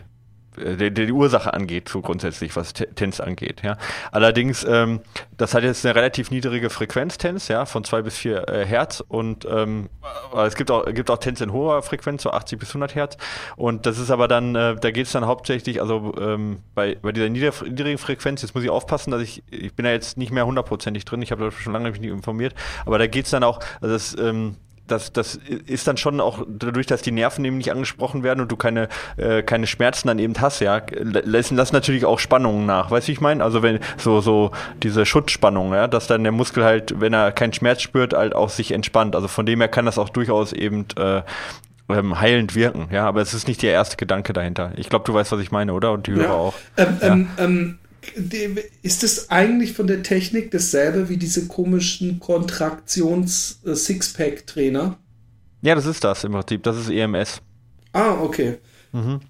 S3: äh, die, die, Ursache angeht, so grundsätzlich, was TENS angeht. Ja. Allerdings, ähm, das hat jetzt eine relativ niedrige Frequenz TENS, ja, von 2 bis 4 äh, Hertz und ähm, es gibt auch, gibt auch TENS in hoher Frequenz, so 80 bis 100 Hertz und das ist aber dann, äh, da geht es dann hauptsächlich, also ähm, bei, bei dieser niedrigen Frequenz, jetzt muss ich aufpassen, dass ich, ich bin da jetzt nicht mehr hundertprozentig drin, ich habe da schon lange mich nicht informiert, aber da geht es dann auch, also das, ähm, das, das ist dann schon auch dadurch, dass die Nerven eben nicht angesprochen werden und du keine, äh, keine Schmerzen dann eben hast, ja, lassen das natürlich auch Spannungen nach. Weißt du, ich meine? Also wenn so, so diese Schutzspannung, ja, dass dann der Muskel halt, wenn er keinen Schmerz spürt, halt auch sich entspannt. Also von dem her kann das auch durchaus eben äh, ähm, heilend wirken, ja, aber es ist nicht der erste Gedanke dahinter. Ich glaube, du weißt, was ich meine, oder? Und die Hörer ja. auch.
S2: Ähm, ja. ähm, ähm ist es eigentlich von der Technik dasselbe wie diese komischen Kontraktions-Sixpack-Trainer?
S3: Ja, das ist das im Prinzip. Das ist EMS.
S2: Ah, okay.
S3: Mhm.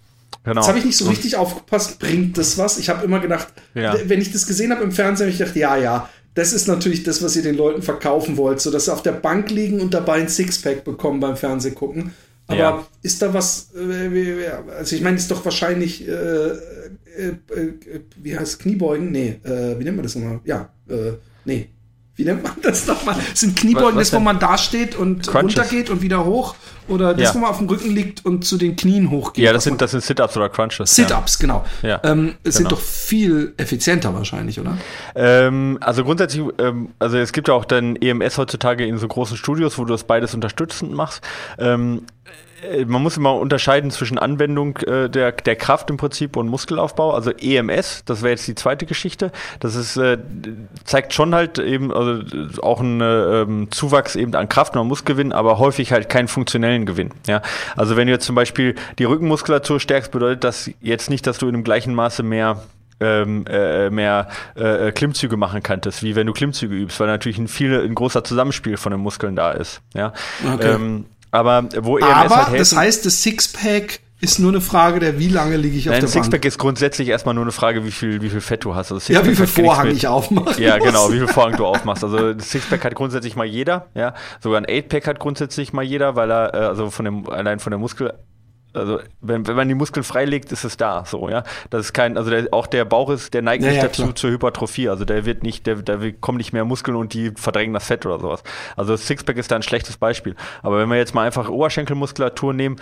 S2: Genau. Jetzt habe ich nicht so richtig aufgepasst, bringt das was? Ich habe immer gedacht, ja. wenn ich das gesehen habe im Fernsehen, habe ich gedacht, ja, ja, das ist natürlich das, was ihr den Leuten verkaufen wollt, so dass sie auf der Bank liegen und dabei ein Sixpack bekommen beim Fernsehen gucken. Aber ja. ist da was, äh, also ich meine, ist doch wahrscheinlich, äh, äh, äh, wie heißt Kniebeugen? Nee, äh, wie nennt man das nochmal? Ja, äh, nee, wie nennt man das nochmal? Sind Kniebeugen was, was das, wo man da steht und Crunches. runtergeht und wieder hoch? Oder das, ja. wo man auf dem Rücken liegt und zu den Knien hochgeht?
S3: Ja, das sind, das sind Sit-Ups oder Crunches.
S2: Sit-Ups, ja. genau. Ja, ähm, es genau. sind doch viel effizienter wahrscheinlich, oder?
S3: Ähm, also grundsätzlich, ähm, also es gibt ja auch dann EMS heutzutage in so großen Studios, wo du das beides unterstützend machst. Ähm, äh, man muss immer unterscheiden zwischen Anwendung äh, der, der Kraft im Prinzip und Muskelaufbau. Also EMS, das wäre jetzt die zweite Geschichte. Das ist, äh, zeigt schon halt eben also auch einen ähm, Zuwachs eben an Kraft und Muskelgewinn, aber häufig halt keinen funktionellen Gewinn. Ja? Also wenn du jetzt zum Beispiel die Rückenmuskulatur stärkst, bedeutet das jetzt nicht, dass du in einem gleichen Maße mehr ähm, äh, mehr äh, Klimmzüge machen kannst, wie wenn du Klimmzüge übst, weil natürlich ein viel ein großer Zusammenspiel von den Muskeln da ist. Ja. Okay. Ähm, aber wo
S2: EMS Aber halt helfen, das heißt, das Sixpack ist nur eine Frage der, wie lange liege ich
S3: auf
S2: Nein,
S3: der Sixpack Bank. ist grundsätzlich erstmal nur eine Frage, wie viel, wie viel Fett du hast.
S2: Also ja, wie viel Vorhang ich aufmache.
S3: Ja, genau, wie viel Vorhang du aufmachst. Also das Sixpack hat grundsätzlich mal jeder, ja. Sogar ein Eightpack hat grundsätzlich mal jeder, weil er, äh, also von dem, allein von der Muskel, also wenn, wenn man die Muskeln freilegt, ist es da, so, ja. Das ist kein, also der, auch der Bauch ist, der neigt ja, nicht ja, dazu klar. zur Hypertrophie. Also der wird nicht, der, da kommen nicht mehr Muskeln und die verdrängen das Fett oder sowas. Also das Sixpack ist da ein schlechtes Beispiel. Aber wenn wir jetzt mal einfach Oberschenkelmuskulatur nehmen,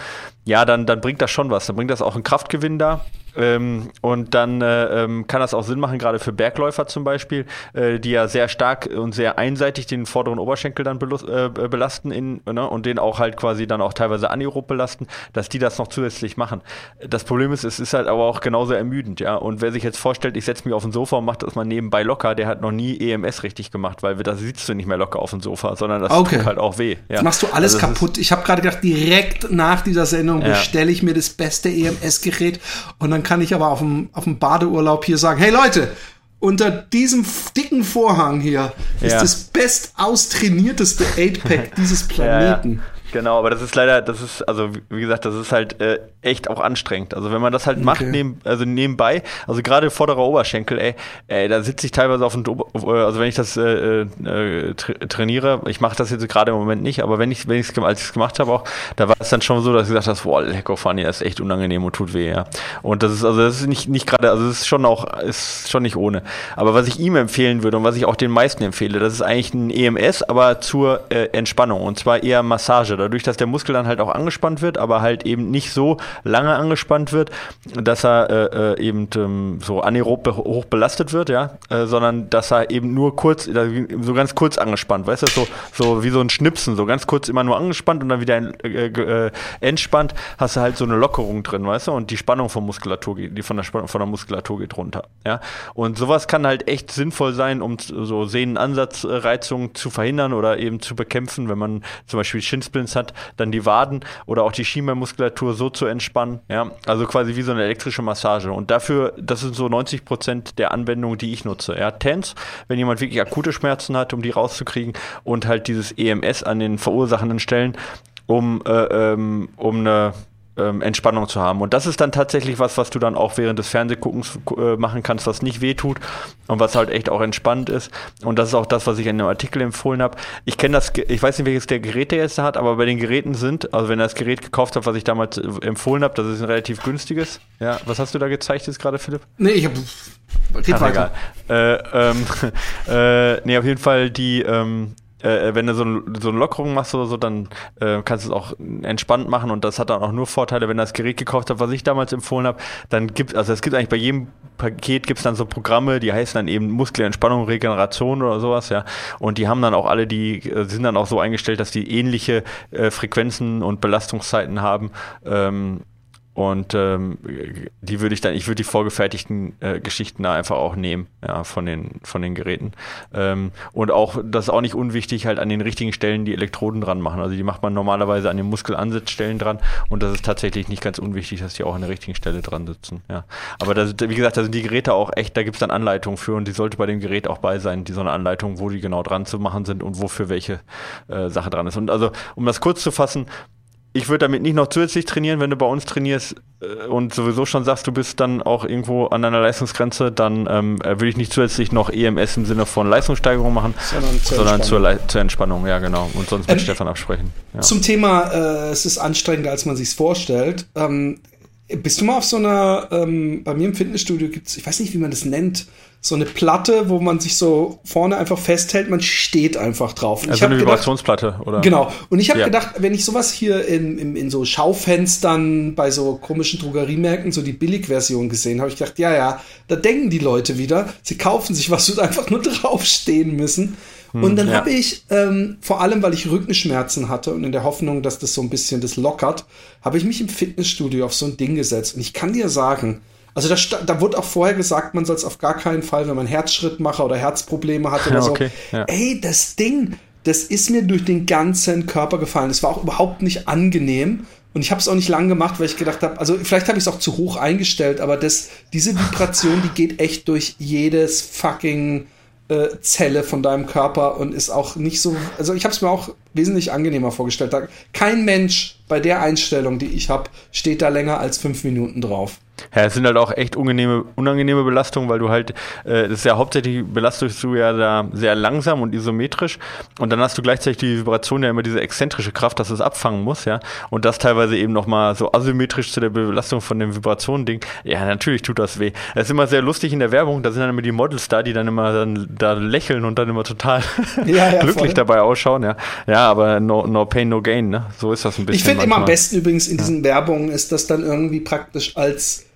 S3: ja, dann, dann bringt das schon was. Dann bringt das auch einen Kraftgewinn da. Ähm, und dann äh, ähm, kann das auch Sinn machen, gerade für Bergläufer zum Beispiel, äh, die ja sehr stark und sehr einseitig den vorderen Oberschenkel dann äh, belasten in, ne, und den auch halt quasi dann auch teilweise anaerob belasten, dass die das noch zusätzlich machen. Das Problem ist, es ist halt aber auch genauso ermüdend, ja. Und wer sich jetzt vorstellt, ich setze mich auf den Sofa und mache das mal nebenbei locker, der hat noch nie EMS richtig gemacht, weil da sitzt du nicht mehr locker auf dem Sofa, sondern das okay. tut halt auch weh.
S2: Ja. Jetzt machst du alles also kaputt. Ich habe gerade gedacht, direkt nach dieser Sendung ja. bestelle ich mir das beste EMS-Gerät und dann dann kann ich aber auf dem, auf dem Badeurlaub hier sagen, hey Leute, unter diesem dicken Vorhang hier ja. ist das best austrainierteste 8-Pack dieses Planeten. Ja,
S3: Genau, aber das ist leider, das ist, also wie gesagt, das ist halt äh, echt auch anstrengend. Also wenn man das halt okay. macht, neben, also nebenbei, also gerade vorderer Oberschenkel, ey, ey da sitze ich teilweise auf dem, also wenn ich das äh, äh, trainiere, ich mache das jetzt gerade im Moment nicht, aber wenn ich, wenn ich als ich es gemacht habe auch, da war es dann schon so, dass ich gesagt habe, boah, lecker Fanny, das ist echt unangenehm und tut weh, ja. Und das ist, also das ist nicht, nicht gerade, also das ist schon auch, ist schon nicht ohne. Aber was ich ihm empfehlen würde und was ich auch den meisten empfehle, das ist eigentlich ein EMS, aber zur äh, Entspannung und zwar eher Massage dadurch, dass der Muskel dann halt auch angespannt wird, aber halt eben nicht so lange angespannt wird, dass er äh, äh eben ähm, so anaerob hoch belastet wird, ja, äh, sondern dass er eben nur kurz, so ganz kurz angespannt, weißt du, so, so wie so ein Schnipsen, so ganz kurz immer nur angespannt und dann wieder äh, äh, entspannt, hast du halt so eine Lockerung drin, weißt du, und die Spannung von Muskulatur, die von der Spannung von der Muskulatur geht runter, ja, und sowas kann halt echt sinnvoll sein, um so Sehnenansatzreizungen zu verhindern oder eben zu bekämpfen, wenn man zum Beispiel Shinsplints Resilienz hat, dann die Waden oder auch die Schienbeinmuskulatur so zu entspannen. Ja, also quasi wie so eine elektrische Massage. Und dafür, das sind so 90 Prozent der Anwendungen, die ich nutze. Ja, TENS, wenn jemand wirklich akute Schmerzen hat, um die rauszukriegen und halt dieses EMS an den verursachenden Stellen, um, äh, ähm, um eine ähm, Entspannung zu haben. Und das ist dann tatsächlich was, was du dann auch während des Fernsehguckens äh, machen kannst, was nicht wehtut und was halt echt auch entspannt ist. Und das ist auch das, was ich in dem Artikel empfohlen habe. Ich kenne das, ich weiß nicht, welches der Gerät der jetzt hat, aber bei den Geräten sind, also wenn er das Gerät gekauft hat, was ich damals äh, empfohlen habe, das ist ein relativ günstiges. Ja, was hast du da gezeigt jetzt gerade, Philipp?
S2: Nee, ich habe
S3: Red weiter. Äh, ähm, äh, nee, auf jeden Fall die, ähm, äh, äh, wenn du so, ein, so eine Lockerung machst oder so, dann äh, kannst du es auch entspannt machen und das hat dann auch nur Vorteile, wenn du das Gerät gekauft hast, was ich damals empfohlen habe, dann gibt also es gibt eigentlich bei jedem Paket gibt es dann so Programme, die heißen dann eben Muskelentspannung, Regeneration oder sowas, ja. Und die haben dann auch alle, die äh, sind dann auch so eingestellt, dass die ähnliche äh, Frequenzen und Belastungszeiten haben. Ähm, und ähm, die würde ich dann, ich würde die vorgefertigten äh, Geschichten da einfach auch nehmen, ja, von den, von den Geräten. Ähm, und auch, das ist auch nicht unwichtig, halt an den richtigen Stellen die Elektroden dran machen. Also die macht man normalerweise an den Muskelansatzstellen dran und das ist tatsächlich nicht ganz unwichtig, dass die auch an der richtigen Stelle dran sitzen. Ja. Aber das, wie gesagt, da sind die Geräte auch echt, da gibt es dann Anleitungen für und die sollte bei dem Gerät auch bei sein, die so eine Anleitung, wo die genau dran zu machen sind und wofür welche äh, Sache dran ist. Und also, um das kurz zu fassen, ich würde damit nicht noch zusätzlich trainieren, wenn du bei uns trainierst äh, und sowieso schon sagst, du bist dann auch irgendwo an deiner Leistungsgrenze, dann ähm, äh, würde ich nicht zusätzlich noch EMS im Sinne von Leistungssteigerung machen, sondern, zur, sondern Entspannung. Zur, zur, Entspannung, ja genau. Und sonst mit ähm, Stefan absprechen. Ja.
S2: Zum Thema, äh, es ist anstrengender, als man sich vorstellt. Ähm, bist du mal auf so einer, ähm, bei mir im Fitnessstudio gibt es, ich weiß nicht, wie man das nennt, so eine Platte, wo man sich so vorne einfach festhält, man steht einfach drauf.
S3: Und also eine Vibrationsplatte, oder?
S2: Genau. Und ich habe ja. gedacht, wenn ich sowas hier in, in, in, so Schaufenstern bei so komischen Drogeriemärkten, so die Billigversion gesehen habe, ich gedacht, ja, ja, da denken die Leute wieder, sie kaufen sich was, wo einfach nur draufstehen müssen. Hm, und dann ja. habe ich, ähm, vor allem weil ich Rückenschmerzen hatte und in der Hoffnung, dass das so ein bisschen das lockert, habe ich mich im Fitnessstudio auf so ein Ding gesetzt. Und ich kann dir sagen, also da, da wurde auch vorher gesagt, man soll es auf gar keinen Fall, wenn man Herzschrittmacher oder Herzprobleme hat oder ja, okay, so. Ja. Ey, das Ding, das ist mir durch den ganzen Körper gefallen. Es war auch überhaupt nicht angenehm. Und ich habe es auch nicht lang gemacht, weil ich gedacht habe, also vielleicht habe ich es auch zu hoch eingestellt, aber das, diese Vibration, die geht echt durch jedes fucking äh, Zelle von deinem Körper und ist auch nicht so, also ich habe es mir auch wesentlich angenehmer vorgestellt. kein Mensch bei der Einstellung, die ich habe, steht da länger als fünf Minuten drauf.
S3: Ja, es sind halt auch echt unangenehme, unangenehme Belastungen, weil du halt, äh, das ist ja hauptsächlich belastest du ja da sehr langsam und isometrisch und dann hast du gleichzeitig die Vibration ja immer diese exzentrische Kraft, dass es abfangen muss, ja, und das teilweise eben nochmal so asymmetrisch zu der Belastung von dem Vibrationen-Ding. Ja, natürlich tut das weh. Es ist immer sehr lustig in der Werbung, da sind dann immer die Models da, die dann immer dann da lächeln und dann immer total ja, ja, glücklich voll. dabei ausschauen, ja. Ja, aber no, no pain, no gain, ne? So ist das ein bisschen.
S2: Ich finde immer am besten übrigens in diesen. Werbungen ist das dann irgendwie praktisch als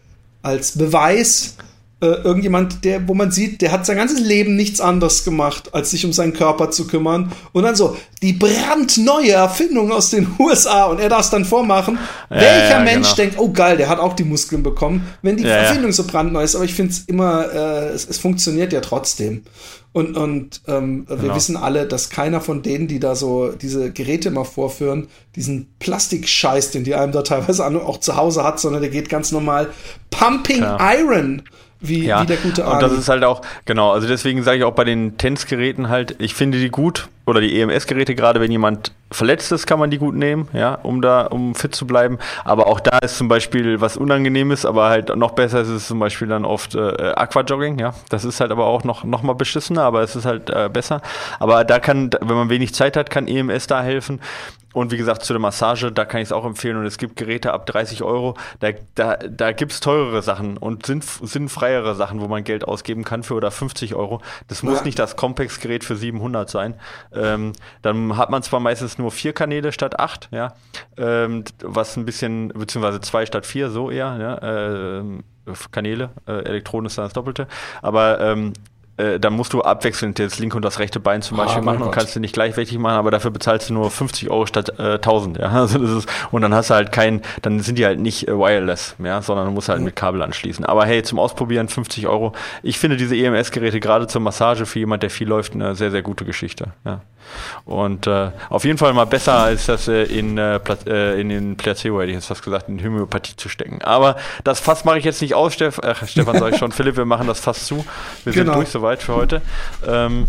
S2: als Beweis äh, irgendjemand, der, wo man sieht, der hat sein ganzes Leben nichts anderes gemacht, als sich um seinen Körper zu kümmern. Und dann so, die brandneue Erfindung aus den USA und er darf es dann vormachen. Ja, Welcher ja, Mensch genau. denkt, oh geil, der hat auch die Muskeln bekommen, wenn die ja, Erfindung so brandneu ist. Aber ich finde es immer, äh, es, es funktioniert ja trotzdem. Und, und ähm, wir genau. wissen alle, dass keiner von denen, die da so diese Geräte immer vorführen, diesen Plastikscheiß, den die einem da teilweise auch zu Hause hat, sondern der geht ganz normal Pumping ja. Iron wie, ja, wie der gute
S3: Arnie. Und das ist halt auch, genau, also deswegen sage ich auch bei den Tennisgeräten halt, ich finde die gut, oder die EMS-Geräte, gerade wenn jemand verletzt ist, kann man die gut nehmen, ja, um da, um fit zu bleiben. Aber auch da ist zum Beispiel was Unangenehmes, aber halt noch besser ist es zum Beispiel dann oft äh, Aquajogging, ja. Das ist halt aber auch noch, noch mal beschissener, aber es ist halt äh, besser. Aber da kann, wenn man wenig Zeit hat, kann EMS da helfen. Und wie gesagt, zu der Massage, da kann ich es auch empfehlen. Und es gibt Geräte ab 30 Euro. Da, da, da gibt es teurere Sachen und sinnfreiere Sachen, wo man Geld ausgeben kann für oder 50 Euro. Das muss ja. nicht das Compex-Gerät für 700 sein. Ähm, dann hat man zwar meistens nur vier Kanäle statt acht, ja, ähm, was ein bisschen, beziehungsweise zwei statt vier, so eher, ja, äh, Kanäle, äh, Elektronen ist dann das Doppelte, aber ähm, äh, dann musst du abwechselnd das linke und das rechte Bein zum Beispiel oh, machen und kannst du nicht gleichwertig machen, aber dafür bezahlst du nur 50 Euro statt äh, 1000. Ja? Also das ist, und dann hast du halt kein, dann sind die halt nicht äh, wireless, ja? sondern du musst halt mhm. mit Kabel anschließen. Aber hey, zum Ausprobieren 50 Euro. Ich finde diese EMS-Geräte gerade zur Massage für jemand, der viel läuft, eine sehr, sehr gute Geschichte. Ja? Und äh, auf jeden Fall mal besser, als das äh, in, äh, äh in den Placebo, hätte ich jetzt fast gesagt, in Homöopathie zu stecken. Aber das Fass mache ich jetzt nicht aus, Steff, Stefan, sage ich schon, Philipp, wir machen das Fass zu. Wir genau. sind durch soweit für heute. Ähm,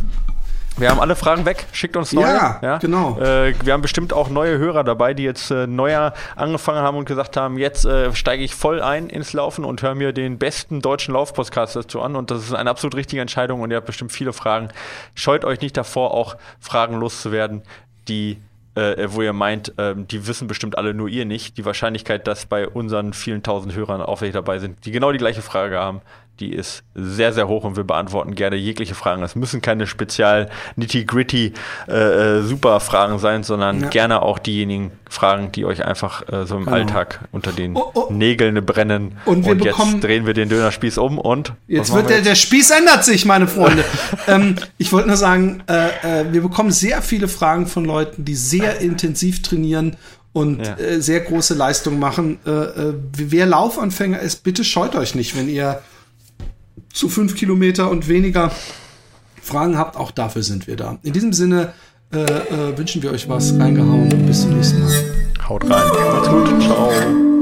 S3: wir haben alle Fragen weg. Schickt uns neue.
S2: Ja, ja? genau.
S3: Äh, wir haben bestimmt auch neue Hörer dabei, die jetzt äh, neuer angefangen haben und gesagt haben, jetzt äh, steige ich voll ein ins Laufen und höre mir den besten deutschen Laufpodcast dazu an. Und das ist eine absolut richtige Entscheidung und ihr habt bestimmt viele Fragen. Scheut euch nicht davor, auch Fragen loszuwerden, die äh, wo ihr meint, ähm, die wissen bestimmt alle nur ihr nicht. Die Wahrscheinlichkeit, dass bei unseren vielen tausend Hörern auch welche dabei sind, die genau die gleiche Frage haben, die ist sehr, sehr hoch und wir beantworten gerne jegliche Fragen. Es müssen keine spezial nitty-gritty äh, äh, super Fragen sein, sondern ja. gerne auch diejenigen Fragen, die euch einfach äh, so im genau. Alltag unter den oh, oh. Nägeln brennen.
S2: Und, und
S3: jetzt drehen wir den Dönerspieß um und
S2: jetzt wird der, jetzt? der Spieß ändert sich, meine Freunde. ähm, ich wollte nur sagen, äh, äh, wir bekommen sehr viele Fragen von Leuten, die sehr intensiv trainieren und ja. äh, sehr große Leistungen machen. Wer Laufanfänger ist, bitte scheut euch nicht, wenn ihr zu fünf Kilometer und weniger Fragen habt, auch dafür sind wir da. In diesem Sinne äh, äh, wünschen wir euch was reingehauen und bis zum nächsten Mal.
S3: Haut rein. Macht's gut. Ciao.